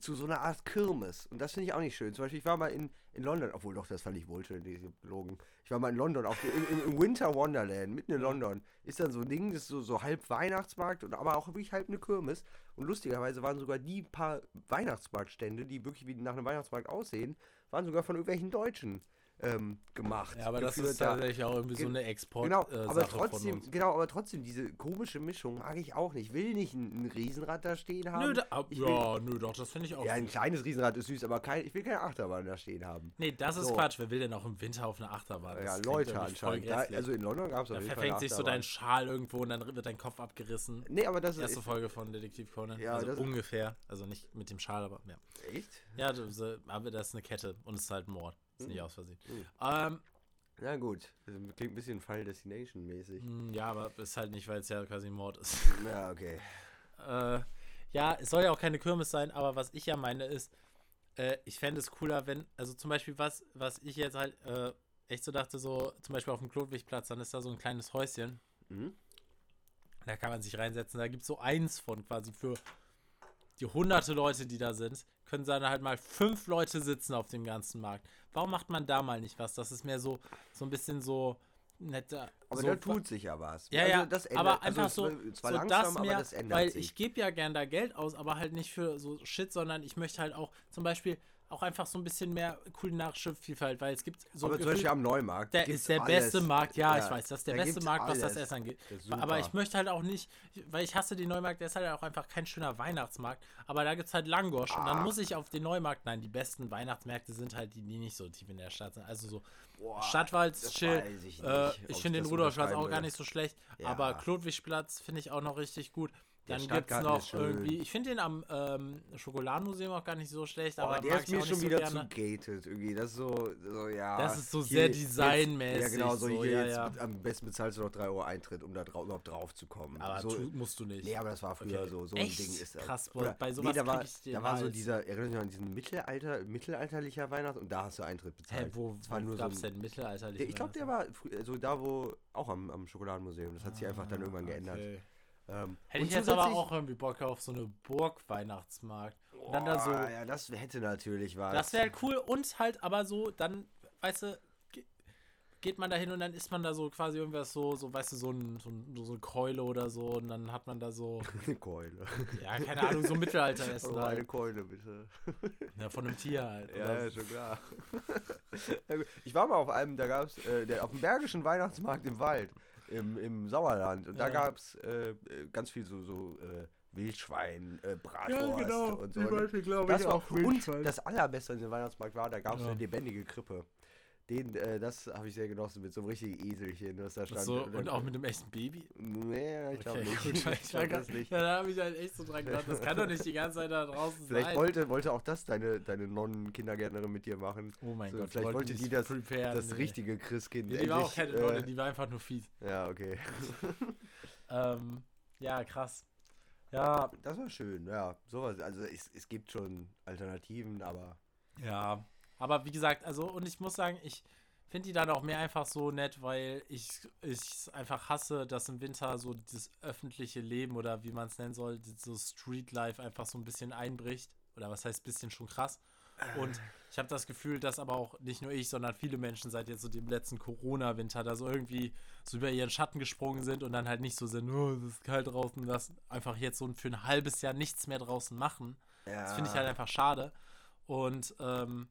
zu so einer Art Kirmes. Und das finde ich auch nicht schön. Zum Beispiel, ich war mal in, in London, obwohl doch, das fand ich wohlschön, diese gelogen. Ich war mal in London, auf, im, im, im Winter Wonderland, mitten in London. Ist dann so ein Ding, das ist so, so halb Weihnachtsmarkt und aber auch wirklich halb eine Kirmes. Und lustigerweise waren sogar die paar Weihnachtsmarktstände, die wirklich wie nach einem Weihnachtsmarkt aussehen, waren sogar von irgendwelchen Deutschen ähm, gemacht. Ja, aber das ist tatsächlich auch irgendwie so eine export Genau, äh, aber trotzdem, genau, aber trotzdem, diese komische Mischung mag ich auch nicht. Ich will nicht ein, ein Riesenrad da stehen haben. Nö, da, ah, ich will, ja, nö, doch, das finde ich auch. ja, ein süß. kleines Riesenrad ist süß, aber kein, ich will keine Achterbahn da stehen haben. Nee, das ist So. Quatsch. Wer will denn auch im Winter auf eine Achterbahn? Das ja, Leute anscheinend. Da, also in London gab es da verfängt sich so dein. Schal irgendwo und dann wird dein Kopf abgerissen. Nee, aber das ist. Erste Folge von Detektiv Conan. Ja, also ungefähr. Also nicht mit dem Schal, aber ja. Echt? Ja, das, aber das ist eine Kette und es ist halt ein Mord. Ist nicht aus Versehen. Mhm. Ähm, Na gut. Klingt ein bisschen Final Destination mäßig. mh, ja, aber ist halt nicht, weil es ja quasi ein Mord ist. *laughs* Ja, okay. äh, ja, es soll ja auch keine Kirmes sein, aber was ich ja meine ist, äh, ich fände es cooler, wenn, also zum Beispiel was, was ich jetzt halt äh, echt so dachte, so zum Beispiel auf dem Klotwigplatz, dann ist da so ein kleines Häuschen, Mhm. da kann man sich reinsetzen, da gibt es so eins von quasi für die hunderte Leute, die da sind, können dann halt mal fünf Leute sitzen auf dem ganzen Markt. Warum macht man da mal nicht was? Das ist mehr so, so ein bisschen so netter. Aber so, da tut sich ja was. Ja, also ja, das ändert, aber also einfach es so, war zwar so langsam, das aber mehr, das ändert weil sich. ich gebe ja gern da Geld aus, aber halt nicht für so Shit, sondern ich möchte halt auch zum Beispiel auch einfach so ein bisschen mehr kulinarische Vielfalt, weil es gibt so aber zum Beispiel am Neumarkt. der ist der alles. beste Markt, ja, Ja, ich weiß, das ist der da beste Markt, was das alles. Essen angeht. Aber ich möchte halt auch nicht, weil ich hasse den Neumarkt, der ist halt auch einfach kein schöner Weihnachtsmarkt. Aber da gibt es halt Langosch und dann Ah. muss ich auf den Neumarkt, nein, die besten Weihnachtsmärkte sind halt die, die nicht so tief in der Stadt sind. Also so Boah, Stadtwald das chill. ich Äh, ich finde den Rudolfplatz auch gar nicht so schlecht. Ja. Aber Klotwigplatz finde ich auch noch richtig gut. Dann gibt es noch irgendwie, ich finde den am ähm, Schokoladenmuseum auch gar nicht so schlecht, Aber aber der ist mir schon so wieder gerne. zu gated irgendwie. Das ist so, so ja. Das ist so hier- sehr jetzt- designmäßig, Ja, genau, so, so, hier ja, jetzt ja. Am besten bezahlst du noch 3 Euro Eintritt, um da drau überhaupt drauf zu kommen. Aber so, tu, musst du nicht. Nee, aber das war früher Okay. so. So Echt? ein Ding ist das. Krass, Oder- bei sowas nee, da war, ich den da war so dieser, erinnert dich an diesen Mittelalter, mittelalterlicher Weihnachten und da hast du Eintritt Hä, bezahlt. wo, Das war wo nur so gab es ein- denn mittelalterliche Der, ich glaube, der war frü- also da, wo, auch am, am Schokoladenmuseum. Das hat sich einfach dann irgendwann geändert. Ähm, Hätte ich jetzt aber auch irgendwie Bock auf so eine Burg-Weihnachtsmarkt. Dann da so, Ja, das hätte natürlich was. das wäre halt cool und halt aber so, dann, weißt du, ge- geht man da hin und dann isst man da so quasi irgendwas so, so weißt du, so, ein, so, ein, so eine Keule oder so und dann hat man da so, *laughs* eine Keule. ja, keine Ahnung, so Mittelalteressen Oh, eine halt. Keule, bitte. Ja, von einem Tier halt. Ja, oder ja, schon klar. *laughs* Ich war mal auf einem, da gab es, äh, auf dem Bergischen Weihnachtsmarkt im Wald, im, im Sauerland. Und da gab es äh, äh, ganz viel so, so äh, Wildschwein, äh, Bratwurst Ja, genau. und so. Die? Beispiel, Das war, auch und das allerbeste an dem Weihnachtsmarkt war, da gab es eine lebendige Krippe. Den, äh, das habe ich sehr genossen mit so einem richtigen Eselchen, was da stand. So, dann- und auch mit einem echten Baby? Nee, ich glaube Okay, nicht. gut, ich grad- das nicht. Ja, da habe ich halt echt so dran gedacht. Das kann doch nicht die ganze Zeit da draußen Vielleicht sein. wollte, wollte auch das deine, deine Nonnen-Kindergärtnerin mit dir machen. oh mein so, Gott, vielleicht wollte die das- preparen, das nee. richtige Christkind. Nee, die war auch keine Nonne, äh, die war einfach nur fies. Ja, okay. *laughs* Ähm, ja, krass. Ja, Das war schön, ja. Sowas, also es, es gibt schon Alternativen, aber Ja, aber wie gesagt, also und ich muss sagen, ich finde die dann auch mehr einfach so nett, weil ich es einfach hasse, dass im Winter so das öffentliche Leben oder wie man es nennen soll, so Street Life einfach so ein bisschen einbricht. Oder was heißt bisschen schon krass. Und ich habe das Gefühl, dass aber auch nicht nur ich, sondern viele Menschen seit jetzt so dem letzten Corona-Winter da so irgendwie so über ihren Schatten gesprungen sind und dann halt nicht so sind, oh, es ist kalt draußen, das einfach jetzt so für ein halbes Jahr nichts mehr draußen machen. ja. Das finde ich halt einfach schade. Und, ähm,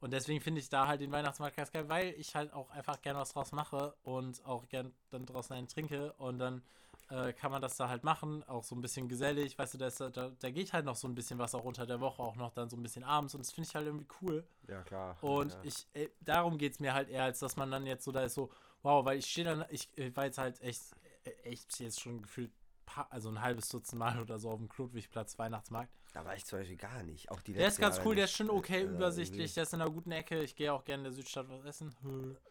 und deswegen finde ich da halt den Weihnachtsmarkt ganz geil, weil ich halt auch einfach gerne was draus mache und auch gern dann draußen einen trinke und dann äh, kann man das da halt machen, auch so ein bisschen gesellig, weißt du, da, ist, da, da geht halt noch so ein bisschen was auch unter der Woche, auch noch dann so ein bisschen abends und das finde ich halt irgendwie cool. Ja, klar. Und ja. ich, äh, darum geht es mir halt eher, als dass man dann jetzt so da ist so, wow, weil ich stehe dann, ich äh, war jetzt halt echt, äh, echt jetzt schon gefühlt, pa- also ein halbes Dutzend Mal oder so auf dem Klotwigplatz Weihnachtsmarkt. Da war ich zum Beispiel gar nicht. Auch die Der ist ganz cool, der ist schon okay, Also übersichtlich, der ist in einer guten Ecke. Ich gehe auch gerne in der Südstadt was essen.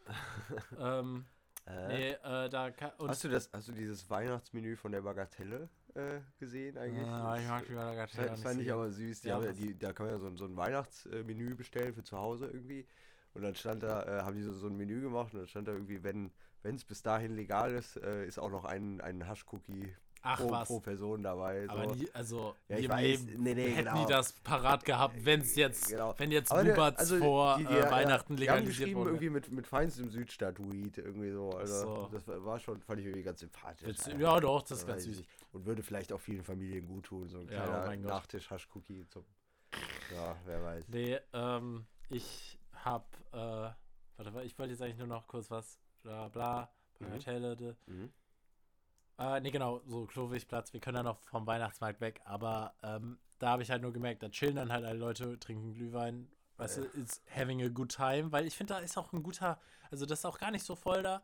*laughs* ähm, Äh, nee, äh, da kann, hast, du das, hast du dieses Weihnachtsmenü von der Bagatelle äh, gesehen eigentlich? Ah, ich mag die Bagatelle Das fand ich aber süß. Die Ja, haben die, da kann man ja so, ein- so ein Weihnachtsmenü bestellen für zu Hause irgendwie. Und dann stand da, äh, haben die so, so ein Menü gemacht und dann stand da irgendwie, wenn es bis dahin legal ist, äh, ist auch noch ein, ein Hasch-Cookie Ach pro, was. pro Person dabei. So. Aber nie, also, Ja, ich weiß. Leben Nee, nee, hätten genau. die das parat gehabt, wenn es jetzt, Genau. wenn jetzt Buberts also vor die- die- äh, ja, Weihnachten haben legalisiert geschrieben wurde. irgendwie mit, mit feinstem Südstadt-Weed irgendwie so. Also so. das war schon, fand ich irgendwie ganz sympathisch. Alter. Ja, doch, das ist Ja, ganz süß. Und würde vielleicht auch vielen Familien gut tun, so ein Ja, oh kleiner Gott. Nachtisch-Hasch-Cookie zum. Ja, wer weiß. Nee, ähm, ich hab, äh, warte, ich wollte jetzt eigentlich nur noch kurz was, bla bla, Mhm. Bagatelle, de- Mhm. Äh, nee, genau, so Klowigplatz. Wir können ja noch vom Weihnachtsmarkt weg, aber ähm, da habe ich halt nur gemerkt, da chillen dann halt alle Leute, trinken Glühwein. Weißt Ja. du, it's having a good time, weil ich finde, da ist auch ein guter, also das ist auch gar nicht so voll da,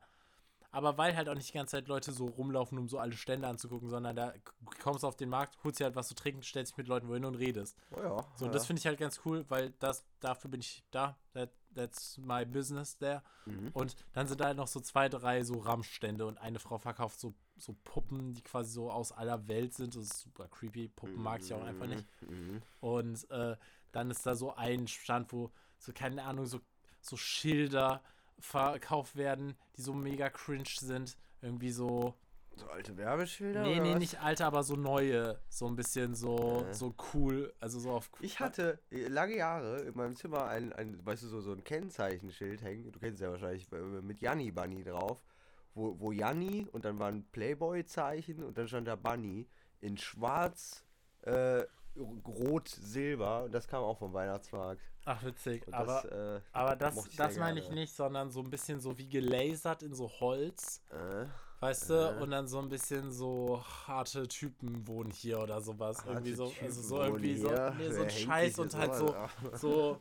aber weil halt auch nicht die ganze Zeit Leute so rumlaufen, um so alle Stände anzugucken, sondern da kommst du auf den Markt, holst dir halt was zu trinken, stellst dich mit Leuten wohin und redest. Oh ja. So, und ja. das finde ich halt ganz cool, weil das, dafür bin ich da. That, that's my business there. Mhm. Und dann sind da halt noch so zwei, drei so Ramschstände und eine Frau verkauft so, so Puppen, die quasi so aus aller Welt sind. Das ist super creepy. Puppen mag ich auch einfach nicht. Mhm. Und äh, dann ist da so ein Stand, wo so, keine Ahnung, so, so Schilder verkauft werden, die so mega cringe sind. Irgendwie so. So alte Werbeschilder? nee, nee, was? nicht alte, aber so neue. So ein bisschen so, Äh. so cool. Also so auf Ich hatte äh, lange Jahre in meinem Zimmer ein, ein weißt du, so, so ein Kennzeichenschild hängen, du kennst es ja wahrscheinlich, äh, mit Janni Bunny drauf, wo, wo Janni und dann war ein Playboy-Zeichen und dann stand da Bunny in schwarz, äh, rot, silber und das kam auch vom Weihnachtsmarkt. Ach, witzig. Und aber das, äh, aber das, das meine ich nicht, sondern so ein bisschen so wie gelasert in so Holz. äh, Weißt du? Äh. Und dann so ein bisschen so harte Typen wohnen hier oder sowas. harte irgendwie so, Typen also so irgendwie so, nee, so ein Scheiß und halt so, *laughs* so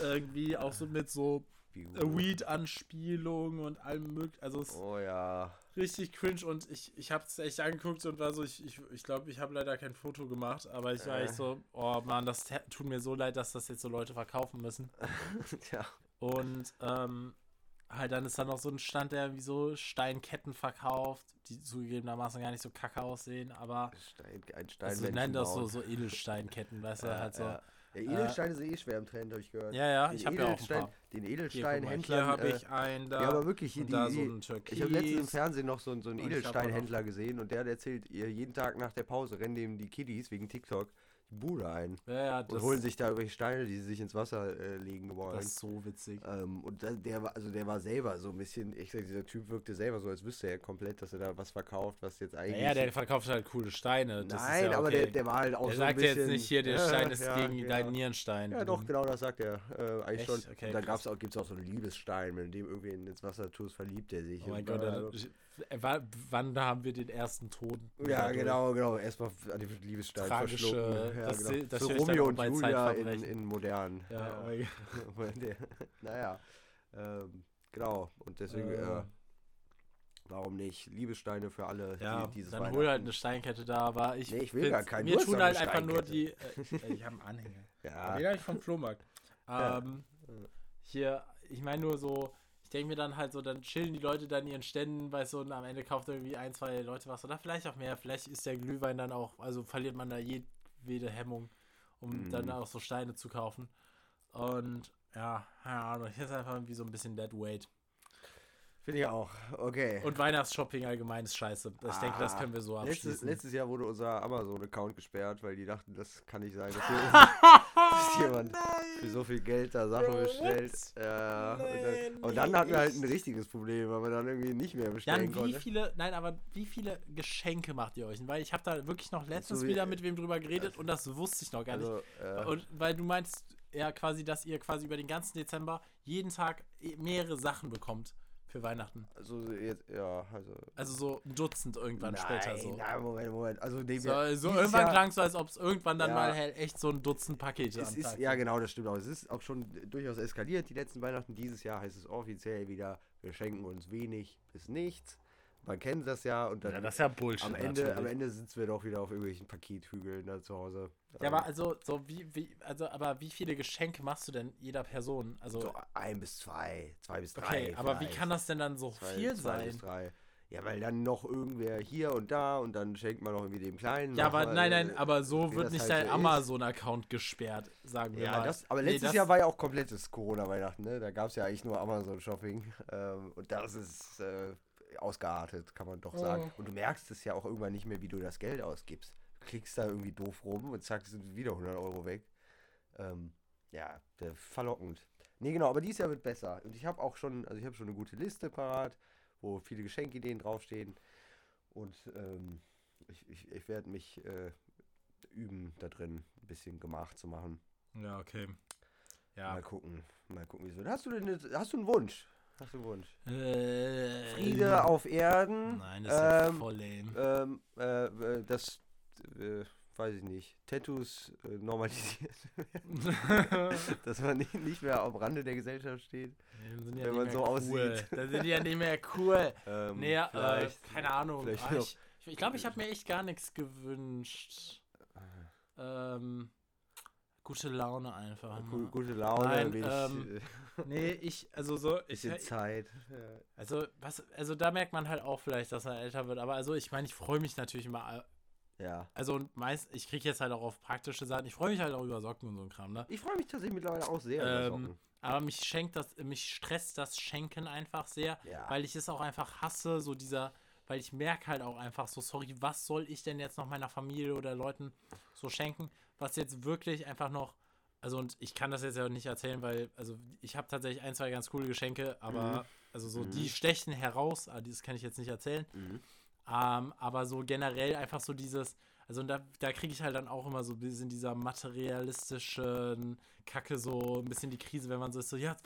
irgendwie auch so mit so äh. Weed-Anspielungen und allem möglichen. Also es ist Oh ja. richtig cringe und ich, ich habe es echt angeguckt und war so, ich glaube, ich, ich, glaub, ich habe leider kein Foto gemacht, aber ich war Äh. echt so, oh Mann, das tut mir so leid, dass das jetzt so Leute verkaufen müssen. *laughs* ja. Und ähm, halt dann ist da noch so ein Stand, der wie so Steinketten verkauft, die zugegebenermaßen gar nicht so kacke aussehen, aber Stein, ein Stein. also nennen das so, so Edelsteinketten, weißt du, Ja, halt so. ja. Ja, Edelsteine sind eh schwer im Trend, habe ich gehört. Ja, ja, Den ich habe ja auch ein paar. Den Edelsteinhändler. hier habe ich einen da. Ja, aber wirklich, hier die, da so ein ich habe letztens im Türkis. Fernsehen noch so, so einen Edelsteinhändler gesehen und der hat erzählt, ihr jeden Tag nach der Pause rennen dem die Kiddies wegen TikTok Bude ein Ja, ja, und das, holen sich da irgendwelche Steine, die sie sich ins Wasser äh, legen wollen. das ist so witzig. Ähm, und da, der war, also der war selber so ein bisschen, ich sag, dieser Typ wirkte selber so, als wüsste er komplett, dass er da was verkauft, was jetzt Ja, eigentlich. ja, der verkauft halt coole Steine. Das Nein, ja aber okay. der, der war halt auch Der so ein sagt bisschen. jetzt nicht hier, der Ja, Stein ist ja, gegen ja. deinen Nierenstein. Ja, doch, genau das sagt er äh, eigentlich Echt? schon. Okay, und dann gibt es auch so einen Liebesstein, wenn du dem irgendwie ins Wasser tust, verliebt er sich. Oh mein Gott, bla, äh, wa- wann haben wir den ersten Tod? bla. Ja, genau, genau. Erstmal an den Liebesstein Tragische- verschlucken. Ja, das genau. das so Romeo und bei Julia in, in modern. Ja, Der- *laughs* *laughs* naja. Ähm, genau. Und deswegen, Äh. äh, warum nicht? Liebessteine für alle, Ja, die dieses dann hol halt eine Steinkette da, aber ich. Nee, ich will gar keinen. Mir Du hast tun halt einfach nur die. Äh, ich habe einen Anhänger. Ja. Den habe ich vom Flohmarkt. Ja. Ähm, hier, ich meine nur so, ich denke mir dann halt so, dann chillen die Leute dann ihren Ständen, weißt du, und am Ende kauft irgendwie ein, zwei Leute was oder vielleicht auch mehr. Vielleicht ist der Glühwein dann auch, also verliert man da jedwede Hemmung, um Mhm. dann auch so Steine zu kaufen. Und ja, keine Ahnung, hier ist einfach irgendwie so ein bisschen dead weight. Finde ich auch. Okay. Und Weihnachtsshopping allgemein ist scheiße. Ich denke, das Ah, können wir so Letztes, abschließen. letztes Jahr wurde unser Amazon-Account gesperrt, weil die dachten, das kann nicht sein, dass, *laughs* hier, *laughs* dass jemand für so viel Geld da Sachen Bro, bestellt. Ja, und dann, und dann hatten wir halt ein richtiges Problem, weil wir dann irgendwie nicht mehr bestellen Jan, wie konnten. viele, nein, aber wie viele Geschenke macht ihr euch? Weil ich habe da wirklich noch letztens wie- wieder mit wem drüber geredet und das wusste ich noch gar nicht. Also, äh, Und weil du meinst ja quasi, dass ihr quasi über den ganzen Dezember jeden Tag eh mehrere Sachen bekommt für Weihnachten. also jetzt, ja, also. Also so ein Dutzend irgendwann nein, später so. Nein, Moment, Moment. Also, nee, So, so irgendwann Jahr- klang es so, als ob es irgendwann dann Ja. mal echt so ein Dutzend Pakete Es ist, ja, genau, das stimmt auch. Es ist auch schon durchaus eskaliert, die letzten Weihnachten. Dieses Jahr heißt es offiziell wieder, wir schenken uns wenig bis nichts. Man kennt das ja und dann Ja, das ist ja Bullshit. am, Ende, am natürlich. Ende sitzen wir doch wieder auf irgendwelchen Pakethügeln da zu Hause. Ja, aber also, so wie, wie, also, aber wie viele Geschenke machst du denn jeder Person? Also, so ein bis zwei, zwei bis drei. okay, aber wie kann das denn dann so Zwei- viel zwei bis sein? drei. Ja, weil dann noch irgendwer hier und da und dann schenkt man noch irgendwie dem Kleinen. Ja, aber mal, nein, äh, nein, aber so wird nicht halt dein so ist. Amazon-Account gesperrt, sagen wir Ja, mal. das, aber Nee, letztes das- Jahr war ja auch komplettes Corona-Weihnachten, ne? Da gab es ja eigentlich nur Amazon-Shopping. Ähm, und das ist äh, ausgeartet, kann man doch sagen. Mhm. Und du merkst es ja auch irgendwann nicht mehr, wie du das Geld ausgibst. Du klickst da irgendwie doof rum und zack, sind wieder 100 Euro weg. Ähm, ja, verlockend. Nee, genau, aber dieses Jahr wird besser. Und ich habe auch schon, also ich habe schon eine gute Liste parat, wo viele Geschenkideen draufstehen. Und ähm, ich, ich, ich werde mich äh, üben, da drin ein bisschen Gemach zu machen. Ja, okay. Ja. Mal gucken, mal gucken, wieso. Hast du denn hast du einen Wunsch? Hast du Wunsch? Äh, Friede auf Erden. Nein, das ist ja ähm, voll lame. ähm, äh, äh, das, äh, weiß ich nicht, Tattoos äh, normalisiert. *laughs* Dass man nicht, nicht mehr am Rande der Gesellschaft steht. Sind wenn man so cool. aussieht. Dann sind die ja nicht mehr cool. Ähm, nee, äh, keine Ahnung. Ah, noch- ich ich glaube, ich habe mir echt gar nichts gewünscht. Ähm, gute Laune einfach. gu- ne? gute Laune, Nein, wenig, ähm, äh, *laughs* Nee, ich, also so, ich, Zeit. Also, was, also da merkt man halt auch vielleicht, dass er älter wird, aber also ich meine, ich freue mich natürlich immer, äh, ja. also meist, ich kriege jetzt halt auch auf praktische Sachen, ich freue mich halt auch über Socken und so ein Kram, ne? Ich freue mich tatsächlich mittlerweile auch sehr über Ähm, Socken. Aber mich schenkt das, mich stresst das Schenken einfach sehr, Ja. weil ich es auch einfach hasse, so dieser, weil ich merke halt auch einfach so, sorry, was soll ich denn jetzt noch meiner Familie oder Leuten so schenken, was jetzt wirklich einfach noch, also und ich kann das jetzt ja nicht erzählen, weil, also ich habe tatsächlich ein, zwei ganz coole Geschenke, aber Mhm. also so, Mhm. die stechen heraus, aber das kann ich jetzt nicht erzählen, Mhm. ähm, aber so generell einfach so dieses, also da, da kriege ich halt dann auch immer so ein bisschen dieser materialistischen Kacke, so ein bisschen die Krise, wenn man so ist, so, ja,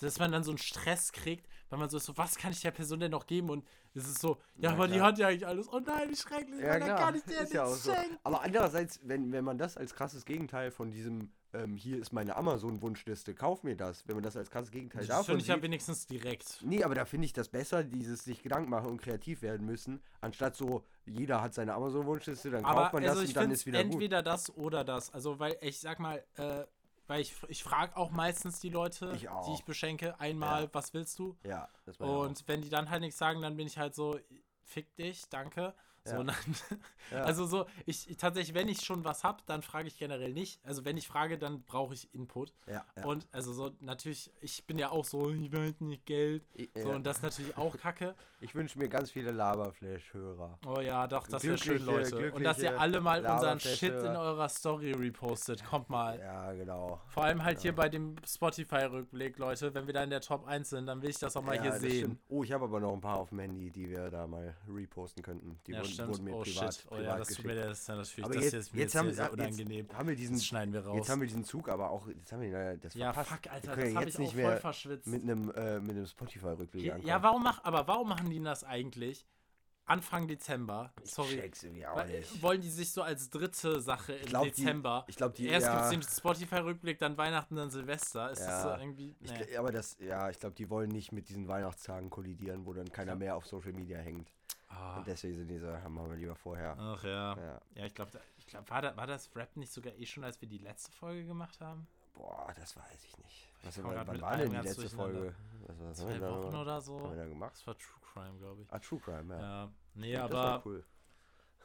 dass man dann so einen Stress kriegt, weil man so ist, so, was kann ich der Person denn noch geben? Und es ist so, ja, aber die hat ja eigentlich alles. Oh nein, wie schrecklich, Ja, dann kann ich dir ist ja nichts so. schenken. Aber andererseits, wenn, wenn man das als krasses Gegenteil von diesem, ähm, hier ist meine Amazon-Wunschliste, kauf mir das, wenn man das als krasses Gegenteil Das davon finde ich ja wenigstens direkt. Nee, aber da finde ich das besser, dieses sich Gedanken machen und kreativ werden müssen, anstatt so, jeder hat seine Amazon-Wunschliste, dann Aber kauft man also das und dann ist wieder gut. entweder das oder das. Also, weil ich sag mal, äh, weil ich, ich frage auch meistens die Leute, Ich auch. die ich beschenke, einmal, Ja. was willst du? Ja, das war ja Und wenn die dann halt nichts sagen, dann bin ich halt so, fick dich, danke. So, Ja. *laughs* Ja. Also so, ich, ich tatsächlich, wenn ich schon was hab, dann frage ich generell nicht. Also wenn ich frage, dann brauche ich Input. ja. Und also so, natürlich, ich bin ja auch so, ich will halt nicht Geld. So, und das ist natürlich auch *laughs* kacke. ich wünsche mir ganz viele Laberflash-Hörer. Oh ja, doch, das wäre schön, Leute. Und dass ihr alle mal unseren. Shit in eurer Story repostet. Kommt mal. Ja, genau. Vor allem halt hier bei dem Spotify-Rückblick, Leute. Wenn wir da in der Top 1 sind, dann will ich das auch mal hier sehen. stimmt. Oh, ich habe aber noch ein paar auf dem Handy, die wir da mal reposten könnten. Die wurden, stimmt. wurden mir oh privat, shit. Oh privat ja, das tut mir geschickt. das ist natürlich, Aber das jetzt, jetzt, jetzt haben, sehr, sehr jetzt unangenehm. haben wir diesen, Das schneiden wir raus. jetzt haben wir diesen Zug, aber auch, jetzt haben wir äh, das ja, verpasst. fuck, Alter, das ja habe ich auch nicht voll mehr verschwitzt. mit einem, äh, mit einem Spotify-Rückblick Ja, ja, warum mach, aber warum machen die das eigentlich? Anfang Dezember. Sorry. check's irgendwie auch Weil, nicht. Wollen die sich so als dritte Sache im glaub, die- Dezember? Ich glaube, die. Erst ja, gibt es den Spotify-Rückblick, dann Weihnachten, dann Silvester. Ist das Ja. so irgendwie. ich, Nee. gl- aber das, ja, ich glaube, die wollen nicht mit diesen Weihnachtstagen kollidieren, wo dann keiner mehr auf Social Media hängt. Ah. Und deswegen sind diese, haben wir lieber vorher. Ach ja. Ja. Ja, ich glaube, ich glaub, war, da, war das Rap nicht sogar eh schon, als wir die letzte Folge gemacht haben? Boah, das weiß ich nicht. Was, komm wann war denn die letzte. Folge? Was, was Zwei wir da- Wochen oder Was so? haben wir da gemacht? Das war True Crime, glaube ich. Ah, True Crime, ja. Ja. Nee, Das aber war cool.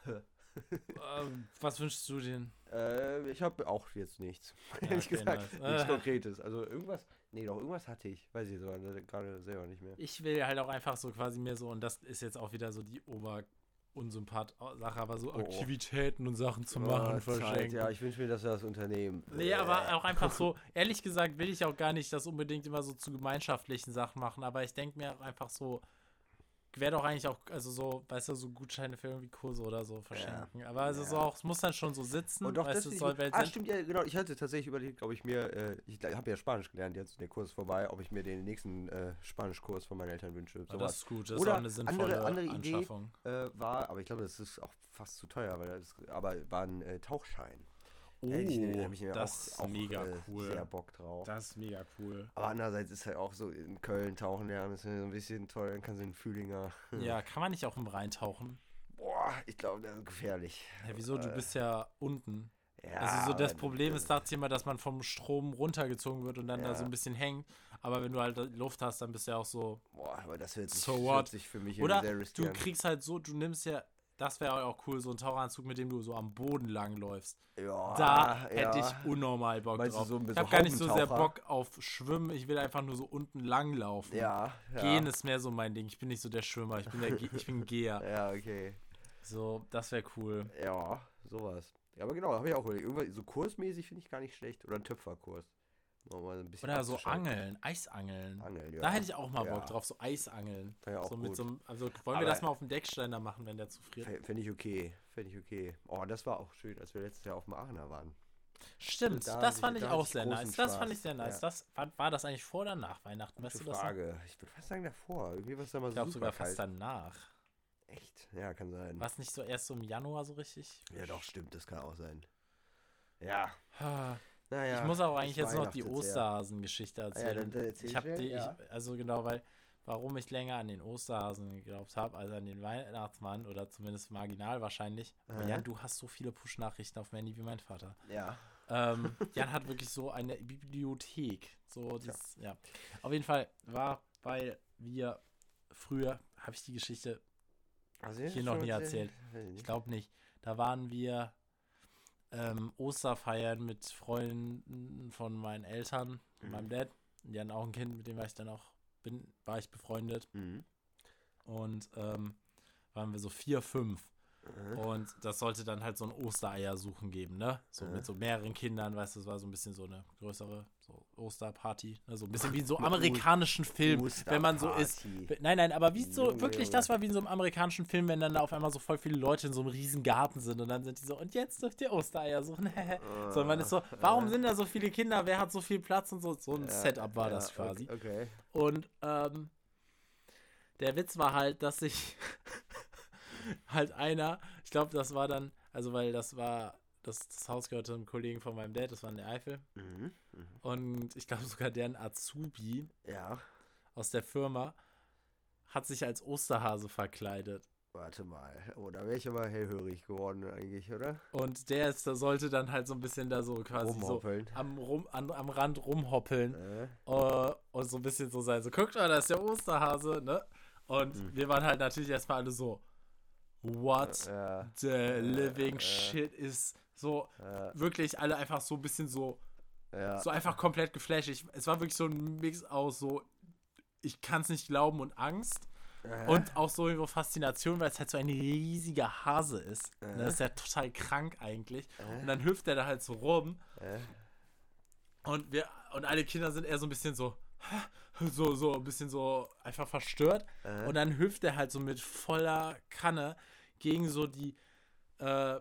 ähm, was wünschst du denn? *laughs* Äh, ich habe auch jetzt nichts. Ja, Ehrlich okay, gesagt. nice. Nichts. *laughs* Konkretes. Also irgendwas. Nee, doch, irgendwas hatte ich. Weiß ich sogar ne, gerade selber nicht mehr. Ich will halt auch einfach so quasi mehr so, und das ist jetzt auch wieder so die Ober-Unsympath-Sache, aber so Oh. Aktivitäten und Sachen zu Oh, machen, verschenken. Ja, ich wünsche mir, dass wir das Unternehmen. Nee, Äh, aber auch einfach so, *laughs* ehrlich gesagt, will ich auch gar nicht das unbedingt immer so zu gemeinschaftlichen Sachen machen, aber ich denke mir auch einfach so, wäre doch eigentlich auch, also so, weißt du, so Gutscheine für irgendwie Kurse oder so verschenken. Aber es ist Ja. auch, es muss dann schon so sitzen, Und doch, weißt das soll Ah, stimmt, ja, genau. Ich hatte tatsächlich überlegt, ob ich mir, äh, ich habe ja Spanisch gelernt, jetzt ist der Kurs vorbei, ob ich mir den nächsten äh, Spanischkurs von meinen Eltern wünsche. Aber Sowas. das ist gut, das Oder ist auch eine sinnvolle andere- andere Idee. Anschaffung. äh, war, aber ich glaube, das ist auch fast zu teuer, weil das, aber war ein äh, Tauchschein. Oh, Hätte ich, ich das ist auch, auch, mega äh, cool. Sehr Bock drauf. Das ist mega cool. Aber andererseits ist halt auch so in Köln tauchen lernen, ist so ein bisschen teuer, dann kannst du in Fühlinger. Ja, kann man nicht auch im Rhein tauchen? Boah, ich glaube, das ist gefährlich. Ja, wieso? Du Äh, bist ja unten. Ja, Also so das Problem ist, dachte ich immer, dass man vom Strom runtergezogen wird und dann da Ja. so ein bisschen hängt. Aber wenn du halt Luft hast, dann bist du ja auch so. Boah, aber das wird So what? sich für mich Oder du kriegst halt so, du nimmst ja, das wäre auch cool, so ein Taucheranzug, mit dem du so am Boden langläufst. Ja, Da ja. hätte ich unnormal Bock Meinst drauf. so ich habe gar nicht so sehr? Bock auf Schwimmen, ich will einfach nur so unten langlaufen. Ja, ja. Gehen ist mehr so mein Ding. Ich bin nicht so der Schwimmer, ich bin, der, Ge- ich bin *laughs* Geher. Ja, okay. So, das wäre cool. Ja, sowas. Ja, aber genau, habe ich auch überlegt. Irgendwas, so kursmäßig finde ich gar nicht schlecht. Oder ein Töpferkurs. Oder so. Angeln, Eisangeln. Angeln, ja. Da hätte ich auch mal Ja. Bock drauf, so Eisangeln. Ja, auch so mit so einem, also wollen Aber- wir das mal auf dem Decksteiner machen, wenn der zufriert? Fä- Fände ich okay. Fände ich okay. Oh, das war auch schön, als wir letztes Jahr auf dem Aachener waren. Stimmt, Da das fand ich- ich auch sehr nice. Das fand Spaß. ich sehr nice. Ja. Das war, war das eigentlich vor oder nach Weihnachten? Weißt Gute du das? noch? Frage. Ich würde fast sagen davor. Irgendwie war es da mal Ich glaube sogar fast kalt. danach. Echt? Ja, kann sein. War es nicht so erst so im Januar so richtig? Ja, doch, stimmt. Das kann auch sein. Ja. Ah, Naja. ich muss auch das eigentlich jetzt noch die. Osterhasen-Geschichte Ah ja, erzählen. dann- dann erzähl ich habe die, ja. ich, also genau, weil warum ich länger an den Osterhasen geglaubt habe, als an den Weihnachtsmann oder zumindest marginal wahrscheinlich. Aber. Jan, du hast so viele Push-Nachrichten auf dem Handy wie mein Vater. Ja. ähm, *laughs* Jan hat wirklich so eine Bibliothek. So dieses, ja. Auf jeden Fall war, weil wir früher, habe ich die Geschichte, Also, Hier noch nie erzählt. ich glaube nicht, da waren wir ähm, Osterfeiern mit Freunden von meinen Eltern, Mhm. meinem Dad. Die hatten auch ein Kind, mit dem war ich dann auch, bin, war ich befreundet. Mhm. Und ähm, waren wir so vier, fünf. Und das sollte dann halt so ein Ostereier suchen geben, ne? So mit so mehreren Kindern, weißt du, es war so ein bisschen so eine größere so Osterparty. Ne? So ein bisschen wie in so amerikanischen Film, wenn man so ist. Nein, nein, aber wie so, wirklich, das war wie in so einem amerikanischen Film, wenn dann da auf einmal so voll viele Leute in so einem riesen Garten sind und dann sind die so, und jetzt dürft ihr Ostereier suchen. *laughs* so, man ist so, warum sind da so viele Kinder? Wer hat so viel Platz und so? So ein Ja, Setup war ja, das quasi. Okay. Und ähm, der Witz war halt, dass sich *laughs* halt einer, ich glaube, das war dann, also weil das war, das, das Haus gehörte einem Kollegen von meinem Dad, das war in der Eifel. Mhm. Mhm. Und ich glaube sogar deren Azubi Ja. aus der Firma hat sich als Osterhase verkleidet. Warte mal. Oh, da wäre ich aber hellhörig geworden eigentlich, oder? Und der ist, der sollte dann halt so ein bisschen da so quasi so Rumhoppeln. am, rum, an, am Rand rumhoppeln. Äh, äh, und so ein bisschen so sein, so guckt mal, da ist der Osterhase, ne? Und Mhm. wir waren halt natürlich erstmal alle so, what ja. the living äh. shit ist so, wirklich alle einfach so ein bisschen so, so einfach komplett geflasht. Ich, es war wirklich so ein Mix aus so, ich kann es nicht glauben und Angst. Äh. Und auch so irgendwo Faszination, weil es halt so ein riesiger Hase ist. Äh. Das ist ja total krank eigentlich. Äh. Und dann hüpft er da halt so rum. Äh. Und wir und alle Kinder sind eher so ein bisschen so so so ein bisschen so einfach verstört Äh. und dann hüpft er halt so mit voller Kanne gegen so die äh,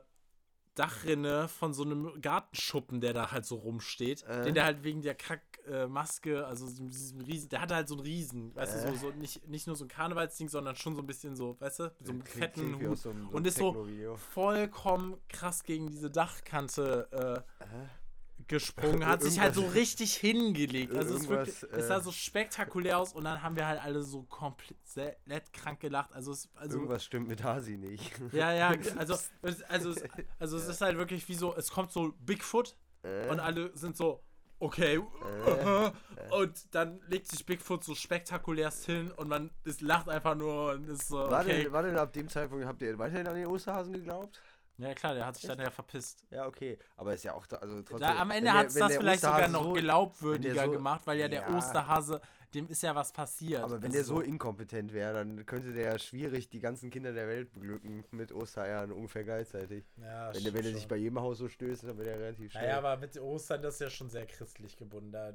Dachrinne von so einem Gartenschuppen, der da halt so rumsteht. Äh. Den der halt wegen der Kackmaske, also diesem riesen, der hatte halt so einen Riesen, weißt du, Äh. so, so nicht, nicht nur so ein Karnevalsding, sondern schon so ein bisschen so, weißt du, mit so einem fetten Hut. so so und ist so vollkommen krass gegen diese Dachkante äh? Gesprungen, hat sich halt so richtig hingelegt. Also es, ist wirklich, es sah äh, so spektakulär aus und dann haben wir halt alle so komplett krank gelacht. Also es, also Irgendwas stimmt mit Hasi nicht. ja, ja, *laughs* also, es- also, es- also es ist halt wirklich wie so, es kommt so Bigfoot Äh, und alle sind so, okay. Äh, *laughs* Und dann legt sich Bigfoot so spektakulärst hin und man ist, lacht einfach nur und ist so, war, okay. denn, war denn ab dem Zeitpunkt, habt ihr weiterhin an den Osterhasen geglaubt? Ja klar, der hat sich dann ja verpisst. Ja, okay. Aber ist ja auch da, also trotzdem. Da, am Ende hat es das vielleicht sogar noch so, glaubwürdiger so- gemacht, weil ja der Ja. Osterhase, dem ist ja was passiert. Aber wenn Also der so inkompetent wäre, dann könnte der ja schwierig die ganzen Kinder der Welt beglücken mit Ostereiern ungefähr gleichzeitig. ja, Wenn der, wenn der sich bei jedem Haus so stößt, dann wird er relativ schnell. Naja, aber mit Ostern, das ist ja schon sehr christlich gebunden. Da,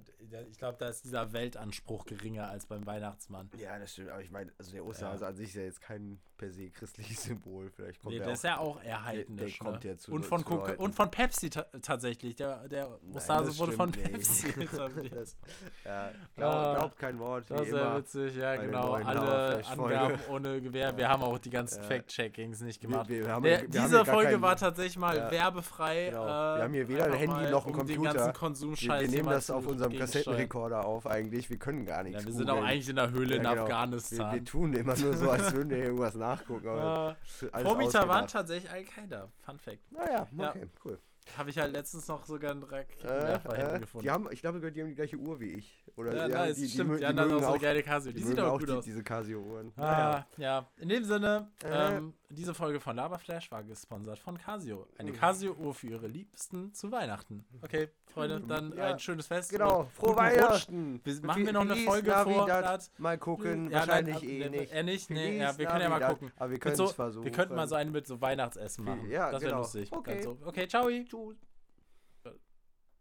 ich glaube, da ist dieser Weltanspruch geringer als beim Weihnachtsmann. ja, das stimmt. Aber ich meine, also der Osterhase an sich ist ja jetzt kein per se christliches Symbol. Vielleicht kommt Nee, der der auch ist ja auch eher heidnisch. der kommt ne? ja zu- und, von zu und von Pepsi ta tatsächlich. Der, der das wurde von. Pepsi *laughs* etabliert. das, ja, glaub, Ah, glaubt kein Wort, Das ist ja witzig, ja genau. Alle. Angaben ohne Gewehr. Wir haben auch die ganzen. Fact-Checkings nicht gemacht. Wir, wir haben, Der, diese Folge war tatsächlich mal Ja. werbefrei. Genau. Äh, Wir haben hier weder ein Handy noch einen um Computer. Wir, nehmen das auf unserem. Kassettenrekorder auf eigentlich. Wir können gar nichts Ja, wir sind auch googeln. eigentlich in der Höhle in Ja, genau. Afghanistan. Wir, wir tun immer nur so, als würden wir irgendwas nachgucken. Aber Äh, alles Vormieter waren tatsächlich Al-Qaida. Fun Fact. Naja, Ja. okay, cool. Habe ich halt letztens noch sogar einen Äh, Raketenwerfer hinten äh, gefunden. die haben, ich glaube, die haben die gleiche Uhr wie ich. Oder ja, ja, nice, die, die, stimmt. Die, die haben dann auch so eine geile Casio. Die, die sieht mögen auch gut die, aus. diese Casio-Uhren. Ah, ja. In dem Sinne, Äh. ähm, diese Folge von Laberflash war gesponsert von Casio. Eine Mhm. Casio-Uhr für ihre Liebsten zu Weihnachten. Okay, Freunde, dann Ja. ein schönes Fest. Genau, frohe. Weihnachten. Wir- machen wir noch eine Folge Navidad. vor? Mal gucken, Ja, wahrscheinlich nein, eh ab- nicht. Eher nicht, nee, ja, wir können ja mal gucken. Aber wir können so, es versuchen. Wir könnten mal so eine mit so Weihnachtsessen machen. Ja, das wäre genau. lustig. So, okay, ciao. Tschüss.